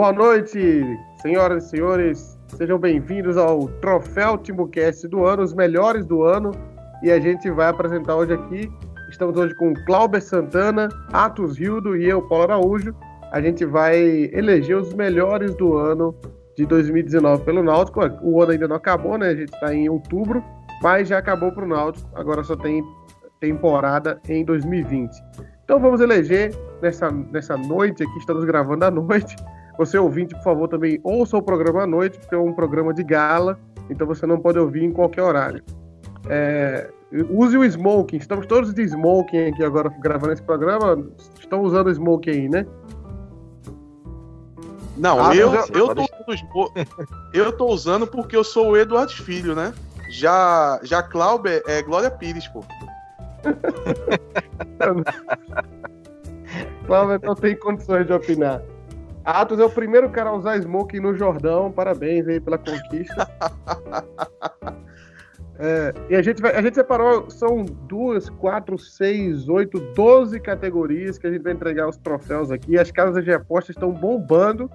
Boa noite, senhoras e senhores. Sejam bem-vindos ao Troféu Timbucast do ano, os melhores do ano. E a gente vai apresentar hoje aqui. Estamos hoje com Cláudio Santana, Atos Rildo e eu, Paulo Araújo. A gente vai eleger os melhores do ano de 2019 pelo Náutico. O ano ainda não acabou, né? A gente está em outubro, mas já acabou para o Náutico. Agora só tem temporada em 2020. Então vamos eleger nessa, nessa noite aqui, estamos gravando à noite. Você ouvinte, por favor, também ouça o programa à noite, porque é um programa de gala, então você não pode ouvir em qualquer horário. É, use o smoking, estamos todos de smoking aqui agora gravando esse programa. Estão usando o smoking aí, né? Não, ah, eu, eu, tô usando, eu tô usando porque eu sou o Eduardo Filho, né? Já, já Clauber é Glória Pires, pô. Cláudio não tem condições de opinar. Atos é o primeiro cara a usar smoke no Jordão. Parabéns aí pela conquista. É, e a gente, vai, a gente separou, são duas, quatro, seis, oito, doze categorias que a gente vai entregar os troféus aqui. As casas de apostas estão bombando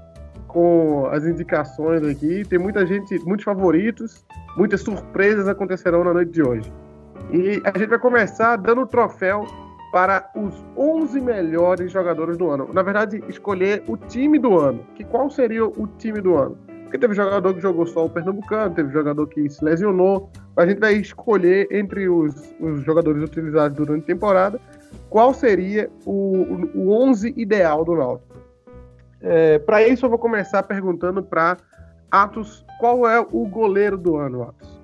com as indicações aqui. Tem muita gente, muitos favoritos, muitas surpresas acontecerão na noite de hoje. E a gente vai começar dando o troféu para os 11 melhores jogadores do ano. Na verdade, escolher o time do ano. Que qual seria o time do ano? Porque teve jogador que jogou só o Pernambucano, teve jogador que se lesionou. A gente vai escolher entre os, os jogadores utilizados durante a temporada qual seria o, o 11 ideal do Náutico. É, para isso, eu vou começar perguntando para Atos qual é o goleiro do ano, Atos.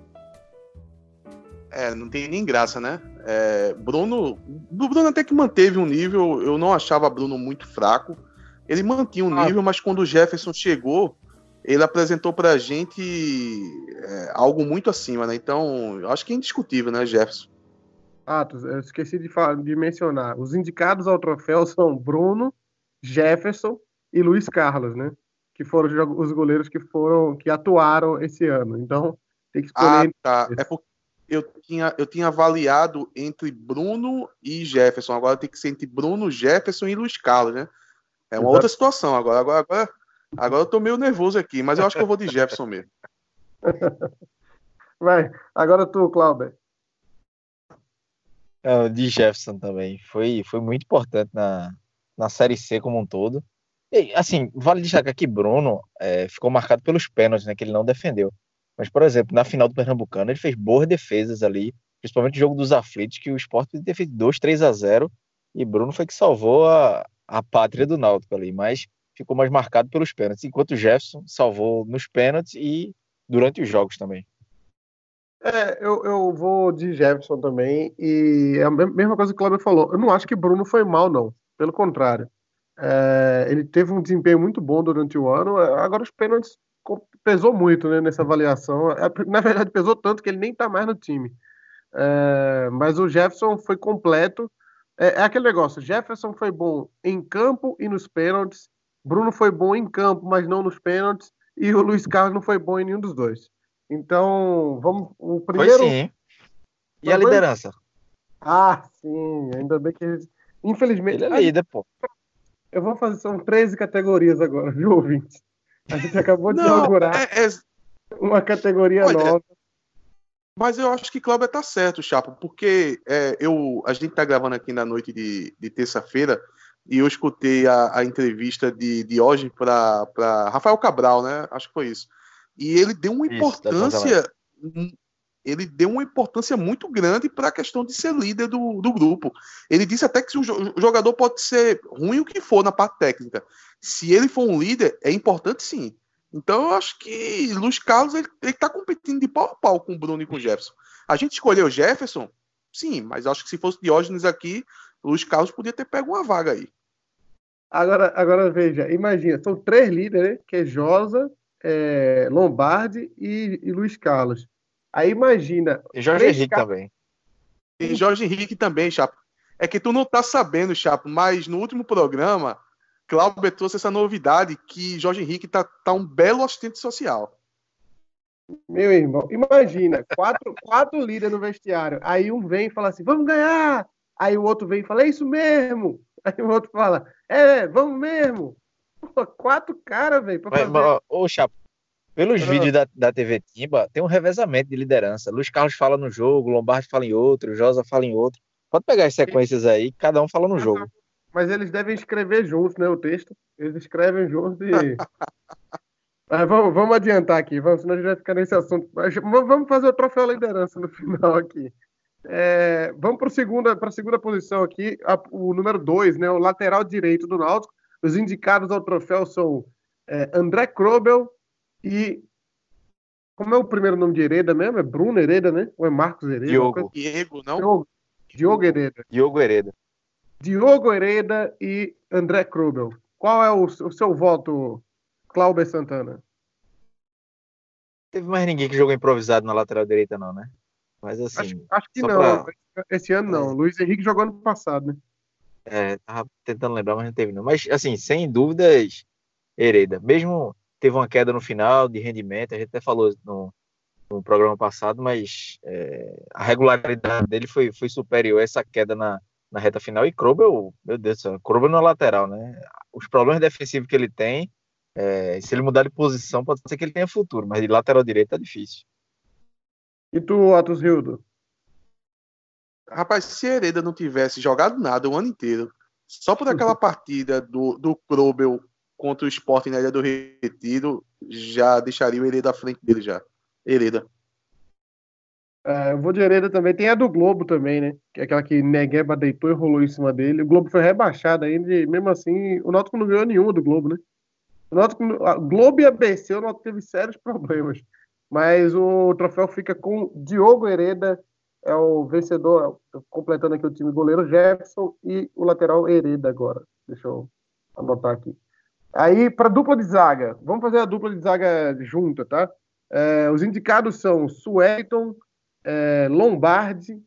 É, não tem nem graça, né? É, Bruno, o Bruno até que manteve um nível, eu não achava Bruno muito fraco. Ele mantinha um ah. nível, mas quando o Jefferson chegou, ele apresentou pra gente é, algo muito acima, né? Então, eu acho que é indiscutível, né, Jefferson? Ah, eu esqueci de, de mencionar. Os indicados ao troféu são Bruno, Jefferson e Luiz Carlos, né? Que foram os goleiros que foram que atuaram esse ano. Então, tem que escolher. Ah, tá. É porque eu tinha, eu tinha avaliado entre Bruno e Jefferson. Agora tem que ser entre Bruno, Jefferson e Luiz Carlos, né? É uma Exato. outra situação agora. Agora, agora. agora eu tô meio nervoso aqui, mas eu acho que eu vou de Jefferson mesmo. Vai, agora tu, Cláudio. É, de Jefferson também. Foi, foi muito importante na, na Série C como um todo. E, assim, vale destacar que Bruno é, ficou marcado pelos pênaltis, né? Que ele não defendeu. Mas, por exemplo, na final do Pernambucano, ele fez boas defesas ali, principalmente o jogo dos aflitos, que o Sport ter feito 2, 3 a 0 e Bruno foi que salvou a, a pátria do Náutico ali, mas ficou mais marcado pelos pênaltis, enquanto o Jefferson salvou nos pênaltis e durante os jogos também. É, eu, eu vou de Jefferson também, e é a mesma coisa que o Cláudio falou. Eu não acho que Bruno foi mal, não. Pelo contrário. É, ele teve um desempenho muito bom durante o ano. Agora os pênaltis pesou muito né, nessa avaliação. É, na verdade, pesou tanto que ele nem está mais no time. É, mas o Jefferson foi completo. É, é, aquele negócio: Jefferson foi bom em campo e nos pênaltis. Bruno foi bom em campo, mas não nos pênaltis. E o Luiz Carlos não foi bom em nenhum dos dois. Então, vamos. O primeiro. Foi sim. E a liderança? Ah, sim. Ainda bem que. Infelizmente. Ele é líder, pô. Eu vou fazer. São 13 categorias agora, viu, ouvintes? A gente acabou de não, inaugurar é, é... uma categoria Olha, nova. Mas eu acho que Cláudio tá certo, Chapo, porque é, eu, a gente tá gravando aqui na noite de, de terça-feira e eu escutei a, a entrevista de, de hoje para Rafael Cabral, né? Acho que foi isso. E ele deu uma importância. Ele deu uma importância muito grande para a questão de ser líder do, do grupo. Ele disse até que o jogador pode ser ruim o que for na parte técnica, se ele for um líder, é importante sim. Então eu acho que Luiz Carlos ele, ele tá competindo de pau a pau com o Bruno e com o Jefferson. A gente escolheu o Jefferson, sim, mas acho que se fosse Diógenes aqui, Luiz Carlos podia ter pego uma vaga aí. Agora, agora veja, imagina, são três líderes, que é Josa, é, Lombardi e, e Luiz Carlos. Aí imagina. E Jorge Henrique também. E Jorge Henrique também, Chapo. É que tu não tá sabendo, Chapo, mas no último programa Cláudio trouxe essa novidade que Jorge Henrique tá, tá um belo assistente social. Meu irmão, imagina, quatro, quatro líderes no vestiário. Aí um vem e fala assim: vamos ganhar. Aí o outro vem e fala: é isso mesmo. Aí o outro fala: é, vamos mesmo. Pô, quatro caras, velho. Mas, mas, ô, Chapo, pelos ah. vídeos da, da TV Timba, tem um revezamento de liderança. Luiz Carlos fala no jogo, Lombardi fala em outro, Josa fala em outro. Pode pegar as sequências aí, cada um fala no jogo. Mas eles devem escrever juntos, né? O texto. Eles escrevem juntos e. Mas vamos, vamos adiantar aqui, vamos, senão a gente vai ficar nesse assunto. Vamos fazer o troféu liderança no final aqui. É, vamos para a segunda, segunda posição aqui, a, o número 2, né, o lateral direito do Náutico. Os indicados ao troféu são é, André Krobel e. Como é o primeiro nome de Hereda mesmo? É Bruno Hereda, né? Ou é Marcos Hereda? Diogo. Diego, não? Diogo, Diogo Hereda. Diogo Hereda. Diogo Hereda e André Krobel. Qual é o, o seu voto, Cláudio Santana. Teve mais ninguém que jogou improvisado na lateral direita, não, né? Mas assim. Acho, acho que não. Pra... Esse ano não. É. Luiz Henrique jogou ano passado, né? É, tava tentando lembrar, mas não teve, não. Mas, assim, sem dúvidas, Hereda. Mesmo teve uma queda no final de rendimento, a gente até falou no, no programa passado, mas é, a regularidade dele foi, foi superior a essa queda na, na reta final. E Krobel, meu Deus do céu, Krobel na lateral, né? Os problemas defensivos que ele tem é, se ele mudar de posição, pode ser que ele tenha futuro, mas de lateral direito tá difícil. E tu, Atos Rildo? Rapaz, se Hereda não tivesse jogado nada o ano inteiro, só por aquela partida do, do Krobel contra o Sport na Ilha do Retiro, já deixaria o Hereda à frente dele já. Hereda. É, eu vou de Hereda também. Tem a do Globo também, né? Que é aquela que Negueba deitou e rolou em cima dele. O Globo foi rebaixado ainda e mesmo assim o Náutico não ganhou nenhuma do Globo, né? O Náutico, Globo e ABC, o Náutico teve sérios problemas. Mas o troféu fica com Diogo Hereda, é o vencedor, completando aqui o time goleiro Jefferson e o lateral Hereda agora. Deixa eu anotar aqui. Aí, para dupla de zaga, vamos fazer a dupla de zaga junta, tá? É, os indicados são Suelton, é, Lombardi,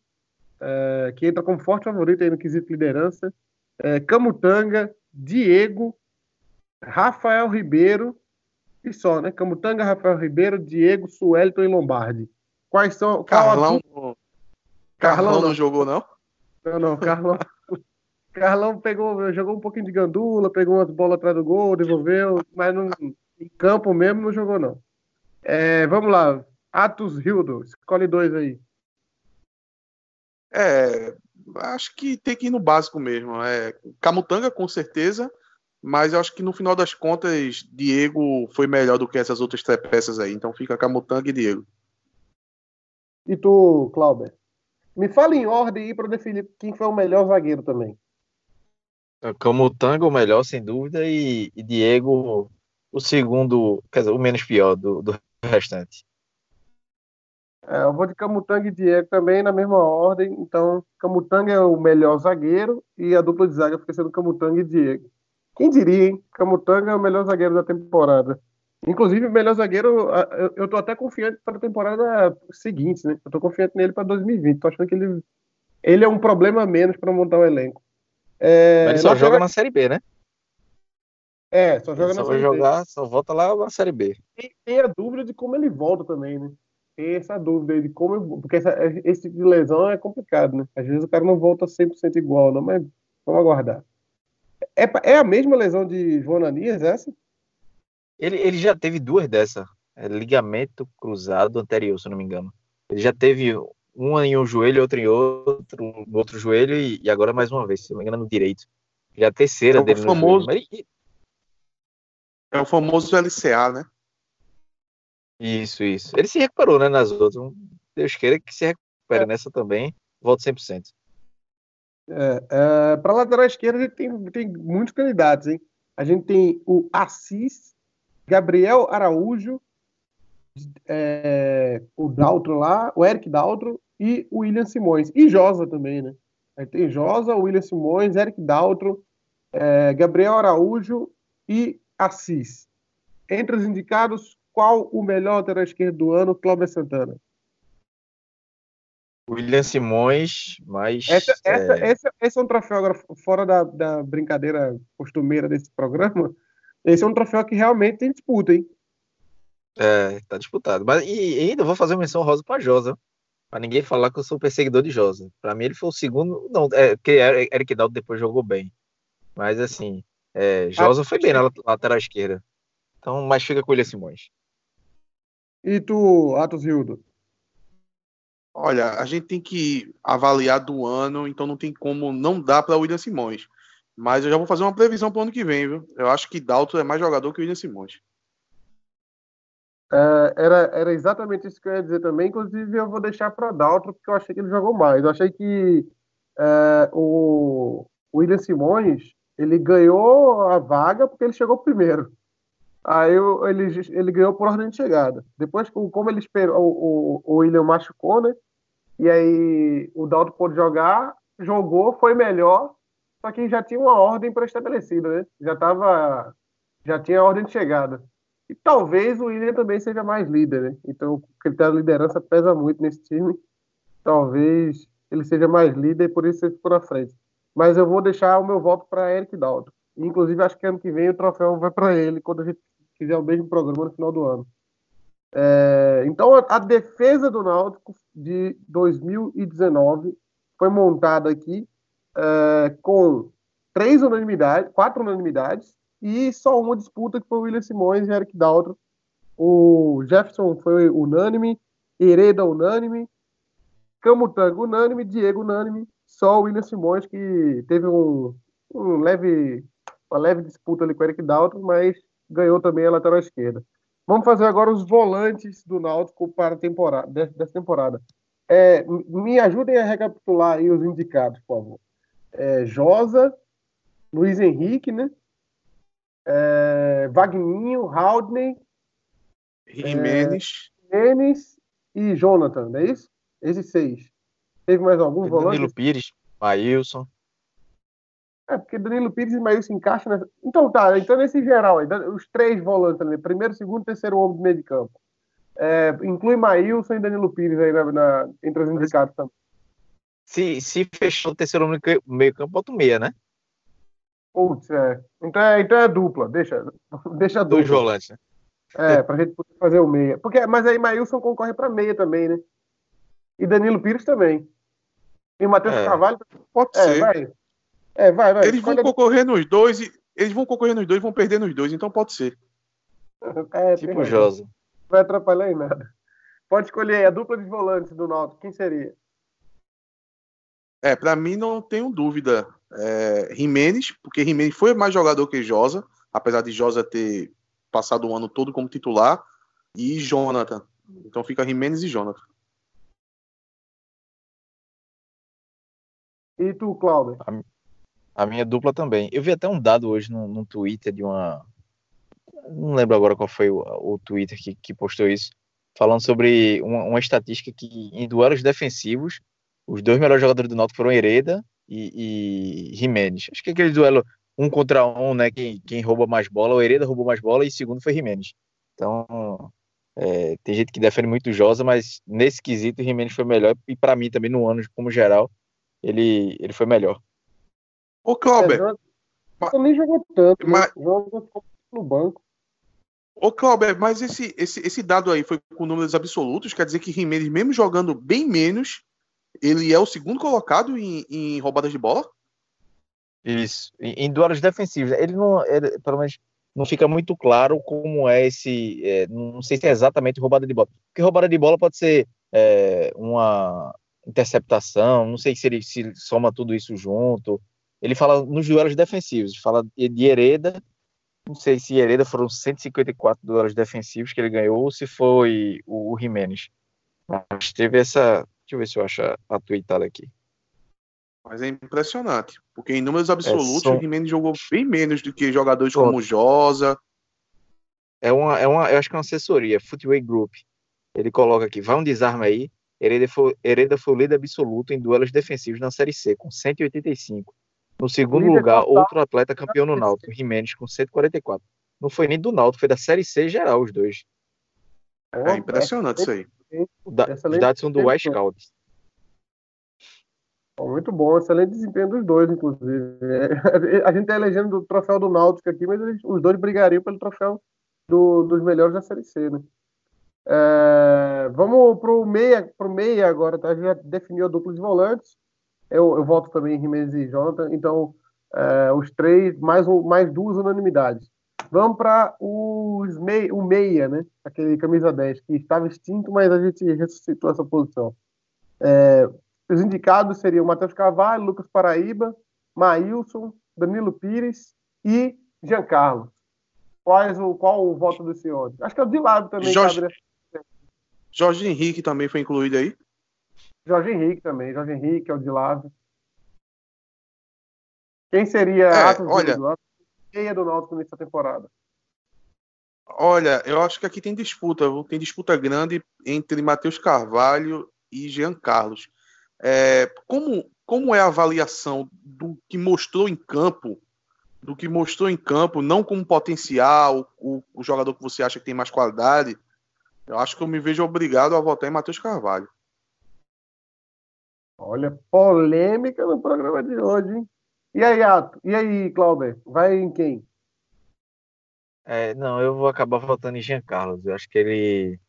é, que entra como forte favorito aí no quesito liderança, é, Camutanga, Diego Rafael Ribeiro e só, né? Camutanga, Rafael Ribeiro, Diego, Suelton e Lombardi. Quais são. Carlão. Carlão, Carlão não. não jogou, não? Não, não, Carlão. Carlão pegou, jogou um pouquinho de gandula, pegou umas bolas atrás do gol, devolveu, mas não, em campo mesmo não jogou, não. É, vamos lá. Atos Hildo, escolhe dois aí. É, acho que tem que ir no básico mesmo. É, Camutanga, com certeza mas eu acho que no final das contas, Diego foi melhor do que essas outras três peças aí. Então fica Camutanga e Diego. E tu, Clauber? Me fala em ordem aí para definir quem foi o melhor zagueiro também. Camutanga o melhor, sem dúvida, e, e, Diego o segundo, quer dizer, o menos pior do, do restante. É, eu vou de Camutanga e Diego também na mesma ordem. Então, Camutanga é o melhor zagueiro e a dupla de zaga fica sendo Camutanga e Diego. Quem diria, hein? Camutanga é o melhor zagueiro da temporada. Inclusive, o melhor zagueiro, eu tô até confiante para a temporada seguinte, né? Eu tô confiante nele para 2020. Tô achando que ele, ele é um problema menos para montar o elenco. É, Mas ele só joga na Série B, né? É, só joga ele na só Série jogar, B. Só volta lá na Série B. E tem a dúvida de como ele volta também, né? Tem essa dúvida de como. Porque essa, esse tipo de lesão é complicado, né? Às vezes o cara não volta 100% igual, não, mas vamos aguardar. É, é a mesma lesão de João Ananias, essa? Ele, ele já teve duas dessa. É, ligamento cruzado anterior, se não me engano. Ele já teve uma em um joelho, outra em outro, no outro joelho, e, e, agora mais uma vez, se não me engano, no direito. Já a terceira é dele famoso, Mas... É o famoso LCA, né? Isso, isso. Ele se recuperou, né, nas outras. Deus queira que se recupere é. nessa também. Volta 100%. É, é, para lateral esquerda, a gente tem, tem muitos candidatos, hein? A gente tem o Assis, Gabriel Araújo, é, o Daltro lá, o Eric Daltro e o William Simões. E Josa também, né? Aí tem Josa, William Simões, Eric Daltro, é, Gabriel Araújo e Assis. Entre os indicados, qual o melhor lateral esquerdo do ano? Cláudio Santana. William Simões, mas. Essa, essa, é... Esse, esse, é um troféu, agora, fora da, da brincadeira costumeira desse programa. Esse é um troféu que realmente tem disputa, hein? É, tá disputado. Mas e, ainda vou fazer uma menção rosa pra Josa. Pra ninguém falar que eu sou perseguidor de Josa. Pra mim, ele foi o segundo. Não, é porque Eric Dalton depois jogou bem. Mas assim, É, Josa foi bem na lateral esquerda. Então, mas fica com o William Simões. E tu, Atos Hildo? Olha, a gente tem que avaliar do ano, então não tem como não dar para o William Simões. Mas eu já vou fazer uma previsão para o ano que vem, viu? Eu acho que Dalton é mais jogador que o William Simões. É, era, era exatamente isso que eu ia dizer também. Inclusive, eu vou deixar para Dalton, porque eu achei que ele jogou mais. Eu achei que é, o, William Simões ele ganhou a vaga porque ele chegou primeiro. Aí ele, ele ganhou por ordem de chegada. Depois, como ele esperou, o, o, William machucou, né? E aí o Dalton pôde jogar, jogou, foi melhor, só que já tinha uma ordem pré-estabelecida, né? Já tava, já tinha a ordem de chegada. E talvez o William também seja mais líder, né? Então, o critério de liderança pesa muito nesse time. Talvez ele seja mais líder e por isso ele ficou na frente. Mas eu vou deixar o meu voto para Eric Dalton. Inclusive, acho que ano que vem o troféu vai para ele, quando a gente fizer o mesmo programa no final do ano. É, então, a, a, defesa do Náutico de 2019 foi montada aqui é, com três unanimidades, quatro unanimidades, e só uma disputa que foi o William Simões e Eric Daltro. O Jefferson foi unânime, Hereda unânime, Camutanga unânime, Diego unânime, só o William Simões que teve um, um leve, uma leve disputa ali com o Eric Daltro, mas ganhou também a lateral esquerda. Vamos fazer agora os volantes do Náutico para a temporada, dessa temporada. É, me ajudem a recapitular aí os indicados, por favor. É, Josa, Luiz Henrique, né? É, Vagninho, Haldney, Jimenez. É, Jimenez e Jonathan, não é isso? Esses seis. Teve mais algum volante? Danilo Pires, Maílson. É, porque Danilo Pires e Maílson encaixam nessa. Então tá, então nesse geral, aí, os três volantes ali, primeiro, segundo, terceiro homem do meio de campo. É, inclui Maílson e Danilo Pires aí na, na, entre os indicados também. Se, se fechou o terceiro homem do meio campo, bota o meia, né? Putz, é. Então é, então é dupla, deixa, deixa dupla. Dois volantes, né? É, pra gente poder fazer o meia. Porque, mas aí Maílson concorre pra meia também, né? E Danilo Pires também. E o Matheus é. Carvalho. Pode é, ser. Vai. É, vai, vai. Eles vão concorrer nos dois e eles vão concorrer nos dois e vão perder nos dois, então pode ser. É, tipo Josa. Não vai atrapalhar em nada. Pode escolher a dupla de volantes do Náutico, quem seria? É, para mim não tenho dúvida. É, Jimenez, porque Jimenez foi mais jogador que Josa, apesar de Josa ter passado o ano todo como titular, e Jonathan. Então fica Jimenez e Jonathan. E tu, Cláudio? A, a, minha dupla também. Eu vi até um dado hoje no, no Twitter de uma. Não lembro agora qual foi o, o Twitter que, que postou isso. Falando sobre uma, uma estatística que em duelos defensivos, os dois melhores jogadores do Náutico foram Hereda e, e Jimenez. Acho que aquele duelo um contra um, né? Quem, quem rouba mais bola, o Hereda roubou mais bola e segundo foi Jimenez. Então, é, tem gente que defende muito o Josa, mas nesse quesito o Jimenez foi melhor e para mim também no ano como geral ele, ele foi melhor. Ô, Clauber. É, nem jogou tanto, né? mas... jogou no banco. Ô, Clauber, mas esse, esse, esse dado aí foi com números absolutos, quer dizer que Jimenez, mesmo jogando bem menos, ele é o segundo colocado em, em roubadas de bola? Isso, em, em duelos defensivos. Ele não, ele, pelo menos, não fica muito claro como é esse. É, não sei se é exatamente roubada de bola. Porque roubada de bola pode ser é, uma, interceptação, não sei se ele se soma tudo isso junto. Ele fala nos duelos defensivos, fala de Hereda, não sei se Hereda foram 154 duelos defensivos que ele ganhou ou se foi o, o Jimenez. Mas teve essa. Deixa eu ver se eu acho a, a tweetada aqui. Mas é impressionante, porque em números absolutos é, são... o Jimenez jogou bem menos do que jogadores Pronto. como Josa. É uma, é uma, eu acho que é uma assessoria, Footway Group. Ele coloca aqui, vai um desarme aí, Hereda foi, Hereda foi o líder absoluto em duelos defensivos na Série C, com 185. No segundo lugar, total. outro atleta campeão no Náutico, Jimenez, com 144. Não foi nem do Náutico, foi da Série C geral, os dois. É impressionante isso aí. Os dados são do West Scouts. Muito bom, excelente desempenho dos dois, inclusive. A gente está elegendo o troféu do Náutico aqui, mas eles, os dois brigariam pelo troféu do, dos melhores da Série C, né? É, vamos para o meia, pro meia agora, tá? A gente já definiu a dupla de volantes. Eu, eu volto também em Jimenez e Jonathan. Então, É, os três, mais, mais duas unanimidades. Vamos para o meia, né? Aquele camisa 10, que estava extinto, mas a gente ressuscitou essa posição. É, os indicados seriam Matheus Carvalho, Lucas Paraíba, Maílson, Danilo Pires e Giancarlo. Quais o, qual o voto do senhor? Acho que é o de lado também. Jorge, Jorge Henrique também foi incluído aí? Jorge Henrique também. Jorge Henrique é o de lado. Quem seria é, olha, meia do Náutico nessa temporada? Olha, eu acho que aqui tem disputa, tem disputa grande entre Matheus Carvalho e Jean Carlos. É, como, como é a avaliação do que mostrou em campo, do que mostrou em campo, não como potencial, o, o jogador que você acha que tem mais qualidade, eu acho que eu me vejo obrigado a votar em Matheus Carvalho. Olha, polêmica no programa de hoje, hein? E aí, Ato? E aí, Clauber? Vai em quem? É, não, eu vou acabar votando em Jean Carlos. Eu acho que ele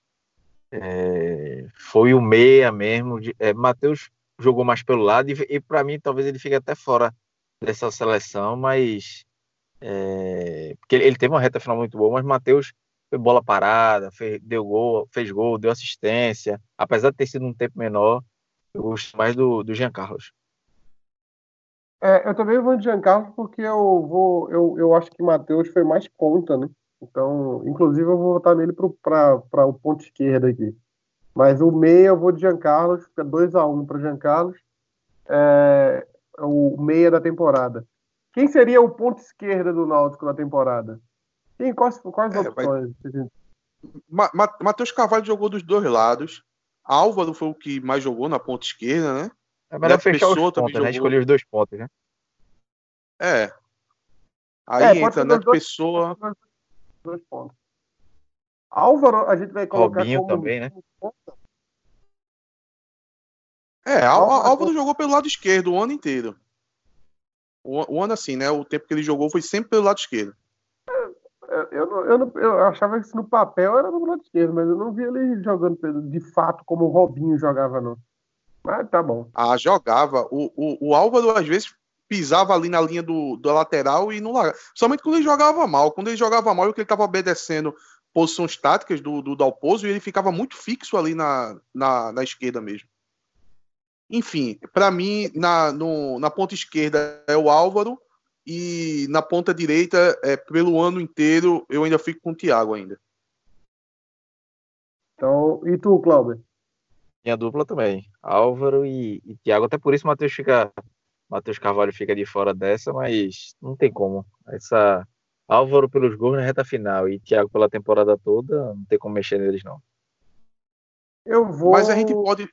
é, foi o meia mesmo. É, Matheus jogou mais pelo lado e, e para mim talvez ele fique até fora dessa seleção, mas é, porque ele, ele teve uma reta final muito boa, mas Matheus foi bola parada, fez, deu gol, fez gol, deu assistência, apesar de ter sido um tempo menor, eu gosto mais do, do Jean Carlos. É, eu também vou de Giancarlo porque eu vou. Eu, eu acho que Matheus foi mais ponta, né? Então, inclusive, eu vou votar nele para o ponto esquerdo aqui. Mas o meia eu vou de Giancarlo, fica 2x1 um para Giancarlo. É, o meia da temporada. Quem seria o ponto esquerda do Náutico na temporada? Quem, quais quais é, opções? Vai... Matheus Carvalho jogou dos dois lados. Álvaro foi o que mais jogou na ponta esquerda, né? É melhor fechar os pontos, né? Escolher os dois pontos, né? É. Aí é, entra Neto Pessoa. Dois pontos. Álvaro, a gente vai colocar Robinho como também, né? É, Álvaro, Álvaro jogou pelo lado esquerdo o ano inteiro. O, o, ano assim, né? O tempo que ele jogou foi sempre pelo lado esquerdo. Eu, eu, eu, eu, achava que no papel era do lado esquerdo, mas eu não vi ele jogando de fato como o Robinho jogava, não. Mas tá bom. Ah, jogava. O, o, o Álvaro, às vezes, pisava ali na linha do, do lateral e não largava. Somente quando ele jogava mal. Quando ele jogava mal, é que ele estava obedecendo posições táticas do, do Dalpozo e ele ficava muito fixo ali na, na, na esquerda mesmo. Enfim, para mim, na, no, na ponta esquerda é o Álvaro e na ponta direita, é, pelo ano inteiro, eu ainda fico com o Thiago ainda. Então, e tu, Cláudio? Minha dupla também. Álvaro e, e Thiago. Até por isso o Matheus fica. Matheus Carvalho fica de fora dessa, mas não tem como. Essa Álvaro pelos gols na reta final e Thiago pela temporada toda, não tem como mexer neles, não. Eu vou. Mas a gente pode.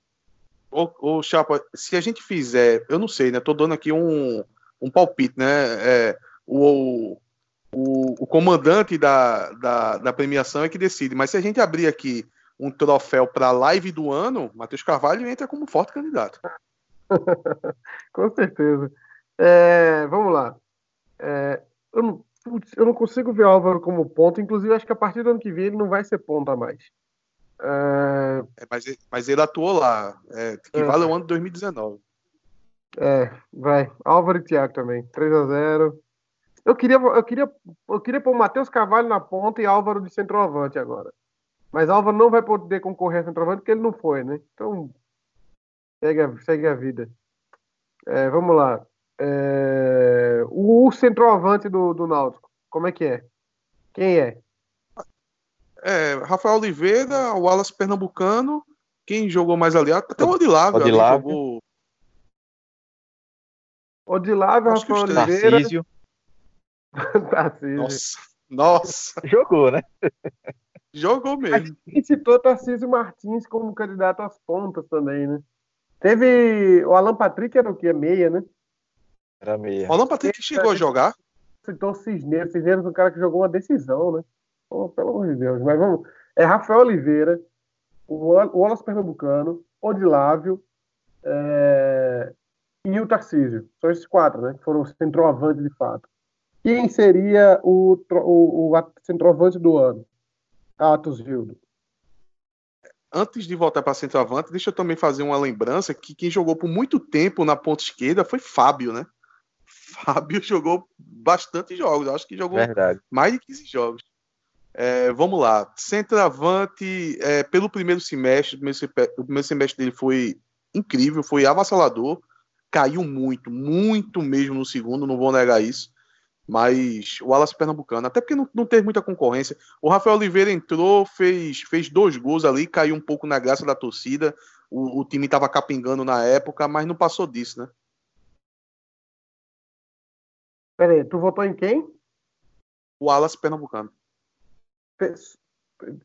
Ô, ô Chapa, se a gente fizer, eu não sei, né? Tô dando aqui um, um palpite, né? É, o, o, o comandante da, da, da premiação é que decide, mas se a gente abrir aqui um troféu para a live do ano, Matheus Carvalho entra como forte candidato. Com certeza. É, vamos lá. É, eu, não, eu, não, consigo ver o Álvaro como ponto, inclusive acho que a partir do ano que vem ele não vai ser ponta mais. É... é mas, mas, ele atuou lá, é, que é. vale o ano de 2019. É, vai. Álvaro e Thiago também. 3 a 0 Eu queria, eu queria, eu queria pôr o Matheus Carvalho na ponta e Álvaro de centroavante agora. Mas Álvaro não vai poder concorrer a centroavante porque ele não foi, né? Então, segue a, segue a vida. É, vamos lá. É, o centroavante do, do Náutico, como é que é? Quem é? É, Rafael Oliveira, o Wallace Pernambucano, quem jogou mais ali? Até o Odilávio, Odilávio. jogou. Odilávio, Rafael Oliveira. Tarcísio. Tarcísio. Nossa, nossa. Jogou, né? Jogou mesmo. E citou Tarcísio Martins como candidato às pontas também, né? Teve. O Alan Patrick era o quê? Meia, né? Era meia. O Alan Patrick chegou a jogar? Citou Cisneiros. Cisneiros é um cara que jogou uma decisão, né? Oh, pelo amor de Deus. Mas vamos. É Rafael Oliveira, o Wallace Pernambucano, Odilávio é... e o Tarcísio. São esses quatro, né? Que foram centroavante de fato. Quem seria o, o, o centroavante do ano? Atos Gildo. Antes de voltar para centroavante, deixa eu também fazer uma lembrança que quem jogou por muito tempo na ponta esquerda foi Fábio, né? Fábio jogou bastante jogos, acho que jogou Verdade. mais de 15 jogos. É, vamos lá, centroavante, é, pelo primeiro semestre, o primeiro semestre dele foi incrível, foi avassalador, caiu muito, muito mesmo no segundo, não vou negar isso, mas o Alas Pernambucano, até porque não, não teve muita concorrência, o Rafael Oliveira entrou, fez, fez dois gols ali, caiu um pouco na graça da torcida, o, o time estava capingando na época, mas não passou disso, né? Peraí, tu votou em quem? O Alas Pernambucano.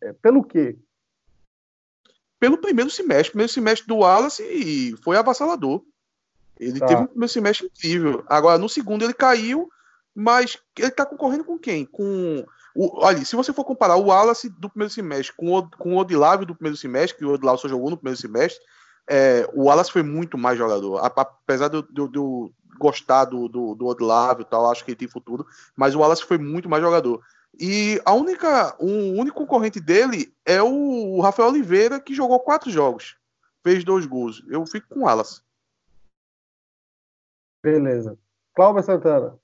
É, pelo quê? Pelo primeiro semestre. Primeiro semestre do Wallace foi avassalador. Ele tá. teve um primeiro semestre incrível. Agora, no segundo, ele caiu, mas ele tá concorrendo com quem? Com. O, olha, se você for comparar o Wallace do primeiro semestre com o, com o do primeiro semestre, que o Odilávio só jogou no primeiro semestre, é, o Wallace foi muito mais jogador. Apesar de eu gostar do, do, do e tal, acho que ele tem futuro, mas o Wallace foi muito mais jogador. E a única, o único concorrente dele é o Rafael Oliveira, que jogou quatro jogos, fez dois gols. Eu fico com o Wallace. Beleza. Cláudio Santana.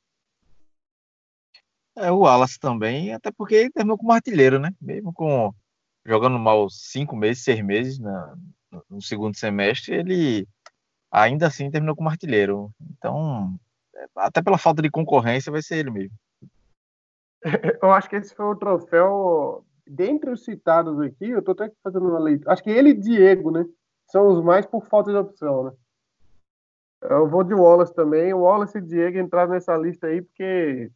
É o Wallace também, até porque ele terminou como artilheiro, né? Mesmo com jogando mal cinco meses, seis meses na, no segundo semestre, ele ainda assim terminou como artilheiro. Então, é, até pela falta de concorrência, vai ser ele mesmo. Eu acho que esse foi o troféu. Dentre os citados aqui, eu tô até fazendo uma leitura. Acho que ele e Diego, né? São os mais por falta de opção, né? Eu vou de Wallace também. O Wallace e Diego entraram nessa lista aí porque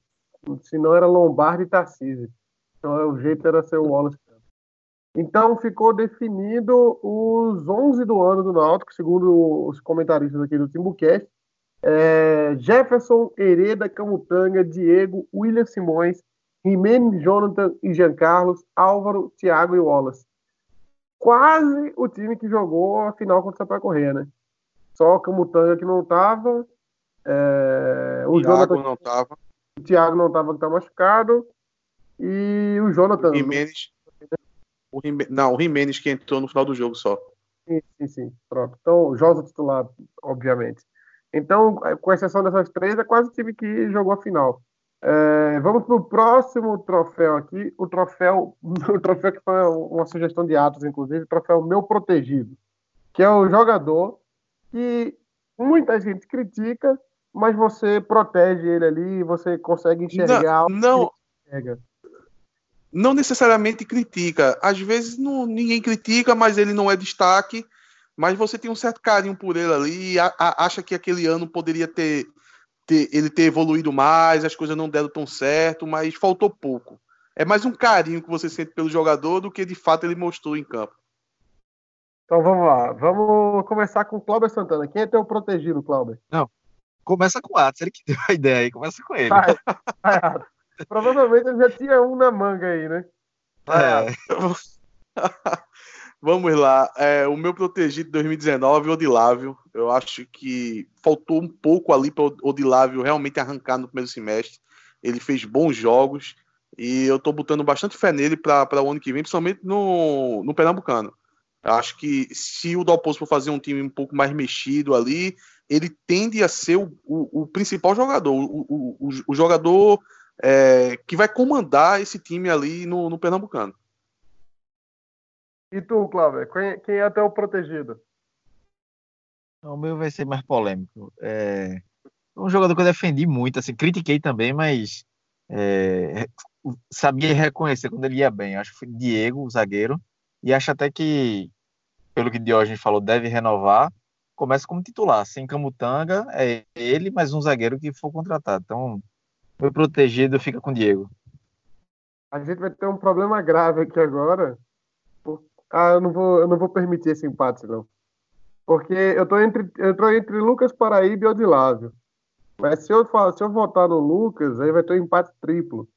senão era Lombardi e Tarcísio. Então o jeito era ser o Wallace. Então ficou definido os 11 do ano do Náutico, segundo os comentaristas aqui do Timbucast. É Jefferson, Hereda, Camutanga, Diego, William Simões, Jimenez, Jonathan e Jean Carlos, Álvaro, Thiago e Wallace. Quase o time que jogou a final contra o Sampaio né? Só o Camutanga que não tava. É... O Thiago Jonathan... não tava. O Thiago não tava, que tá machucado. E o Jonathan. O Jimenez. O Não, o Jimenez que entrou no final do jogo só. Sim, sim, sim. Pronto. Então, o Josa titular, obviamente. Então, com exceção dessas três, é quase o time que jogou a final. É, vamos para o próximo troféu aqui, o troféu, o troféu que foi uma sugestão de Atos, inclusive, o troféu Meu Protegido, que é o jogador que muita gente critica, mas você protege ele ali, você consegue enxergar. Não, não, enxerga. não necessariamente critica. Às vezes não, ninguém critica, mas ele não é destaque. Mas você tem um certo carinho por ele ali, e a, a, acha que aquele ano poderia ter ter, ele ter evoluído mais, as coisas não deram tão certo, mas faltou pouco. É mais um carinho que você sente pelo jogador do que de fato ele mostrou em campo. Então vamos lá, vamos começar com o Cláudio Santana. Quem é teu protegido, Cláudio? Não, começa com o Atos, ele que deu a ideia aí, começa com ele. Vai, vai, Provavelmente ele já tinha um na manga aí, né? Vai, é. Vamos lá. É, o meu protegido de 2019, Odilávio. Eu acho que faltou um pouco ali para o Odilávio realmente arrancar no primeiro semestre. Ele fez bons jogos e eu estou botando bastante fé nele para o ano que vem, principalmente no, no Pernambucano. Eu acho que se o Dalpozo for fazer um time um pouco mais mexido ali, ele tende a ser o, o, o principal jogador, o, o jogador é, que vai comandar esse time ali no, no Pernambucano. E tu, Cláudio, quem, é teu protegido? O meu vai ser mais polêmico. É um jogador que eu defendi muito, assim, critiquei também, mas é, sabia reconhecer quando ele ia bem. Acho que foi Diego, o zagueiro, e acho até que, pelo que Diógenes falou, deve renovar. Começa como titular, sem Camutanga, é ele, mais um zagueiro que for contratado. Então, meu protegido fica com Diego. A gente vai ter um problema grave aqui agora, ah, eu não vou, eu não vou permitir esse empate, não. Porque eu tô entre, eu tô entre Lucas Paraíba e Odilávio. Mas se eu, se eu votar no Lucas, aí vai ter um empate triplo.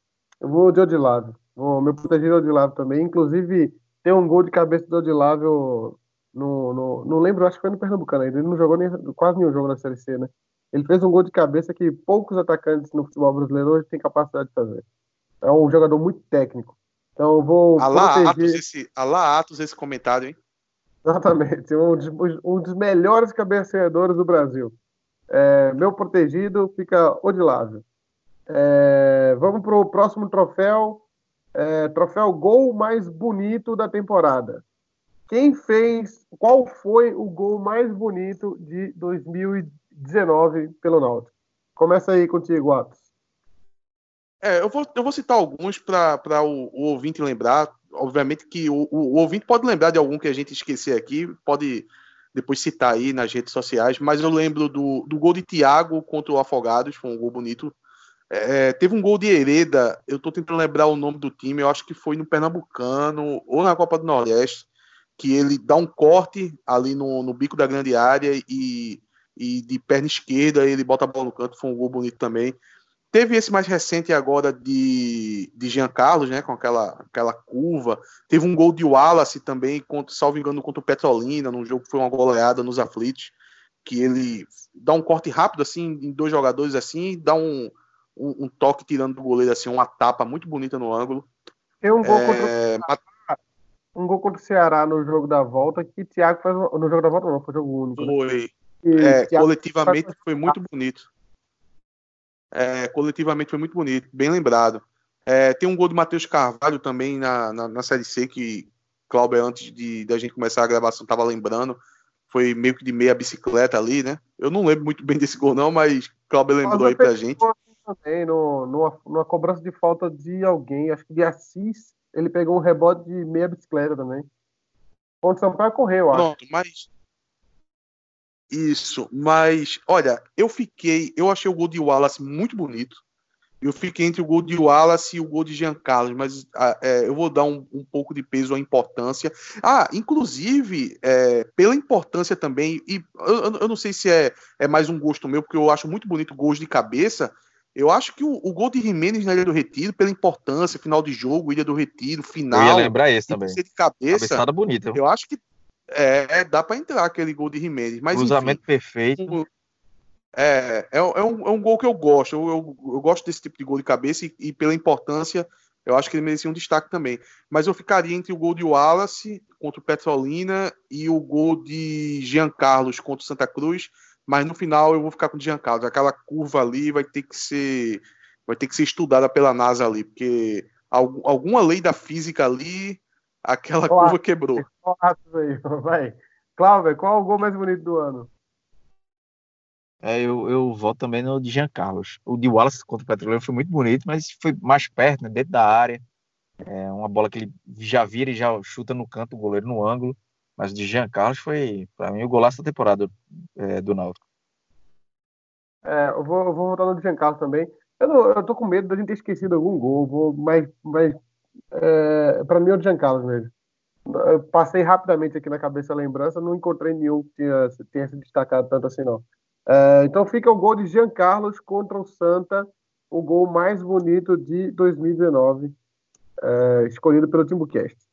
Eu vou de Odilávio. Vou meu protegido Odilávio também. Inclusive, tem um gol de cabeça do Odilávio no, no, não lembro, acho que foi no Pernambucano ainda. Ele não jogou nem, quase nenhum jogo na Série C, né? Ele fez um gol de cabeça que poucos atacantes no futebol brasileiro hoje têm capacidade de fazer. É um jogador muito técnico. Então eu vou Alá proteger... Atos esse, Alá Atos esse comentário, hein? Exatamente, um dos, um dos melhores cabeceadores do Brasil. É, meu protegido fica Odilávio. É, vamos para o próximo troféu. É, troféu gol mais bonito da temporada. Quem fez, qual foi o gol mais bonito de 2019 pelo Náutico? Começa aí contigo, Atos. É, eu vou, eu vou citar alguns para o, o, ouvinte lembrar. Obviamente que o, o, o, ouvinte pode lembrar de algum que a gente esquecer aqui, pode depois citar aí nas redes sociais, mas eu lembro do, do gol de Thiago contra o Afogados, foi um gol bonito. É, teve um gol de Hereda, eu tô tentando lembrar o nome do time, eu acho que foi no Pernambucano ou na Copa do Nordeste, que ele dá um corte ali no, no bico da grande área e, e de perna esquerda ele bota a bola no canto, foi um gol bonito também. Teve esse mais recente agora de, de Jean Carlos, né, com aquela, aquela curva. Teve um gol de Wallace também, contra, salvo engano, contra o Petrolina, num jogo que foi uma goleada nos aflitos, que ele dá um corte rápido, assim, em dois jogadores, assim, dá um, um, um toque tirando do goleiro, assim, uma tapa muito bonita no ângulo. Tem um gol é... contra o... um gol contra o Ceará no jogo da volta, que Thiago faz no jogo da volta não, foi jogo único. Né? Foi. Né? É, coletivamente faz... foi muito bonito. É, coletivamente foi muito bonito, bem lembrado. É, tem um gol do Matheus Carvalho também na, na, na, Série C, que Cláudio, antes de da gente começar a gravação, estava lembrando. Foi meio que de meia bicicleta ali, né? Eu não lembro muito bem desse gol, não, mas Cláudio lembrou aí pra gente. Também, no, numa, numa cobrança de falta de alguém, acho que de Assis, ele pegou um rebote de meia bicicleta também. Contra o Sampaio correu, acho. Pronto, mas isso, mas olha, eu fiquei, eu achei o gol de Wallace muito bonito. Eu fiquei entre o gol de Wallace e o gol de Jean Carlos, mas ah, é, eu vou dar um, um, pouco de peso à importância. Ah, inclusive, é, pela importância também, e eu, eu, não sei se é, é mais um gosto meu, porque eu acho muito bonito gols de cabeça. Eu acho que o, o gol de Jimenez na Ilha do Retiro, pela importância, final de jogo, Ilha do Retiro, final. Eu ia lembrar esse também. De cabeça. Cabeçada bonita. Eu acho que é, dá para entrar aquele gol de Jimenez. Mas, Cruzamento enfim, perfeito. É, é, é, um, é um gol que eu gosto. Eu, eu, eu gosto desse tipo de gol de cabeça e, e, pela importância, eu acho que ele merecia um destaque também. Mas eu ficaria entre o gol de Wallace contra o Petrolina e o gol de Jean Carlos contra o Santa Cruz. Mas no final eu vou ficar com o Jean Carlos. Aquela curva ali vai ter que ser vai ter que ser estudada pela NASA ali, porque alguma lei da física ali Aquela Olá. curva quebrou. Vai. Cláudio, qual é o gol mais bonito do ano? É, eu, eu voto também no de Jean Carlos. O de Wallace contra o Petroleiro foi muito bonito, mas foi mais perto, né, dentro da área. É uma bola que ele já vira e já chuta no canto, o goleiro no ângulo. Mas de Jean Carlos foi, para mim, o golaço da temporada é, do Náutico. É, eu vou, eu vou votar no de Jean Carlos também. Eu, não, eu tô com medo da gente ter esquecido algum gol, vou, mas, mas é, para mim é o Giancarlo mesmo. Eu passei rapidamente aqui na cabeça a lembrança, não encontrei nenhum que tenha, se destacado tanto assim, não. É, então fica o gol de Giancarlo contra o Santa, o gol mais bonito de 2019, é, escolhido pelo Timbucast.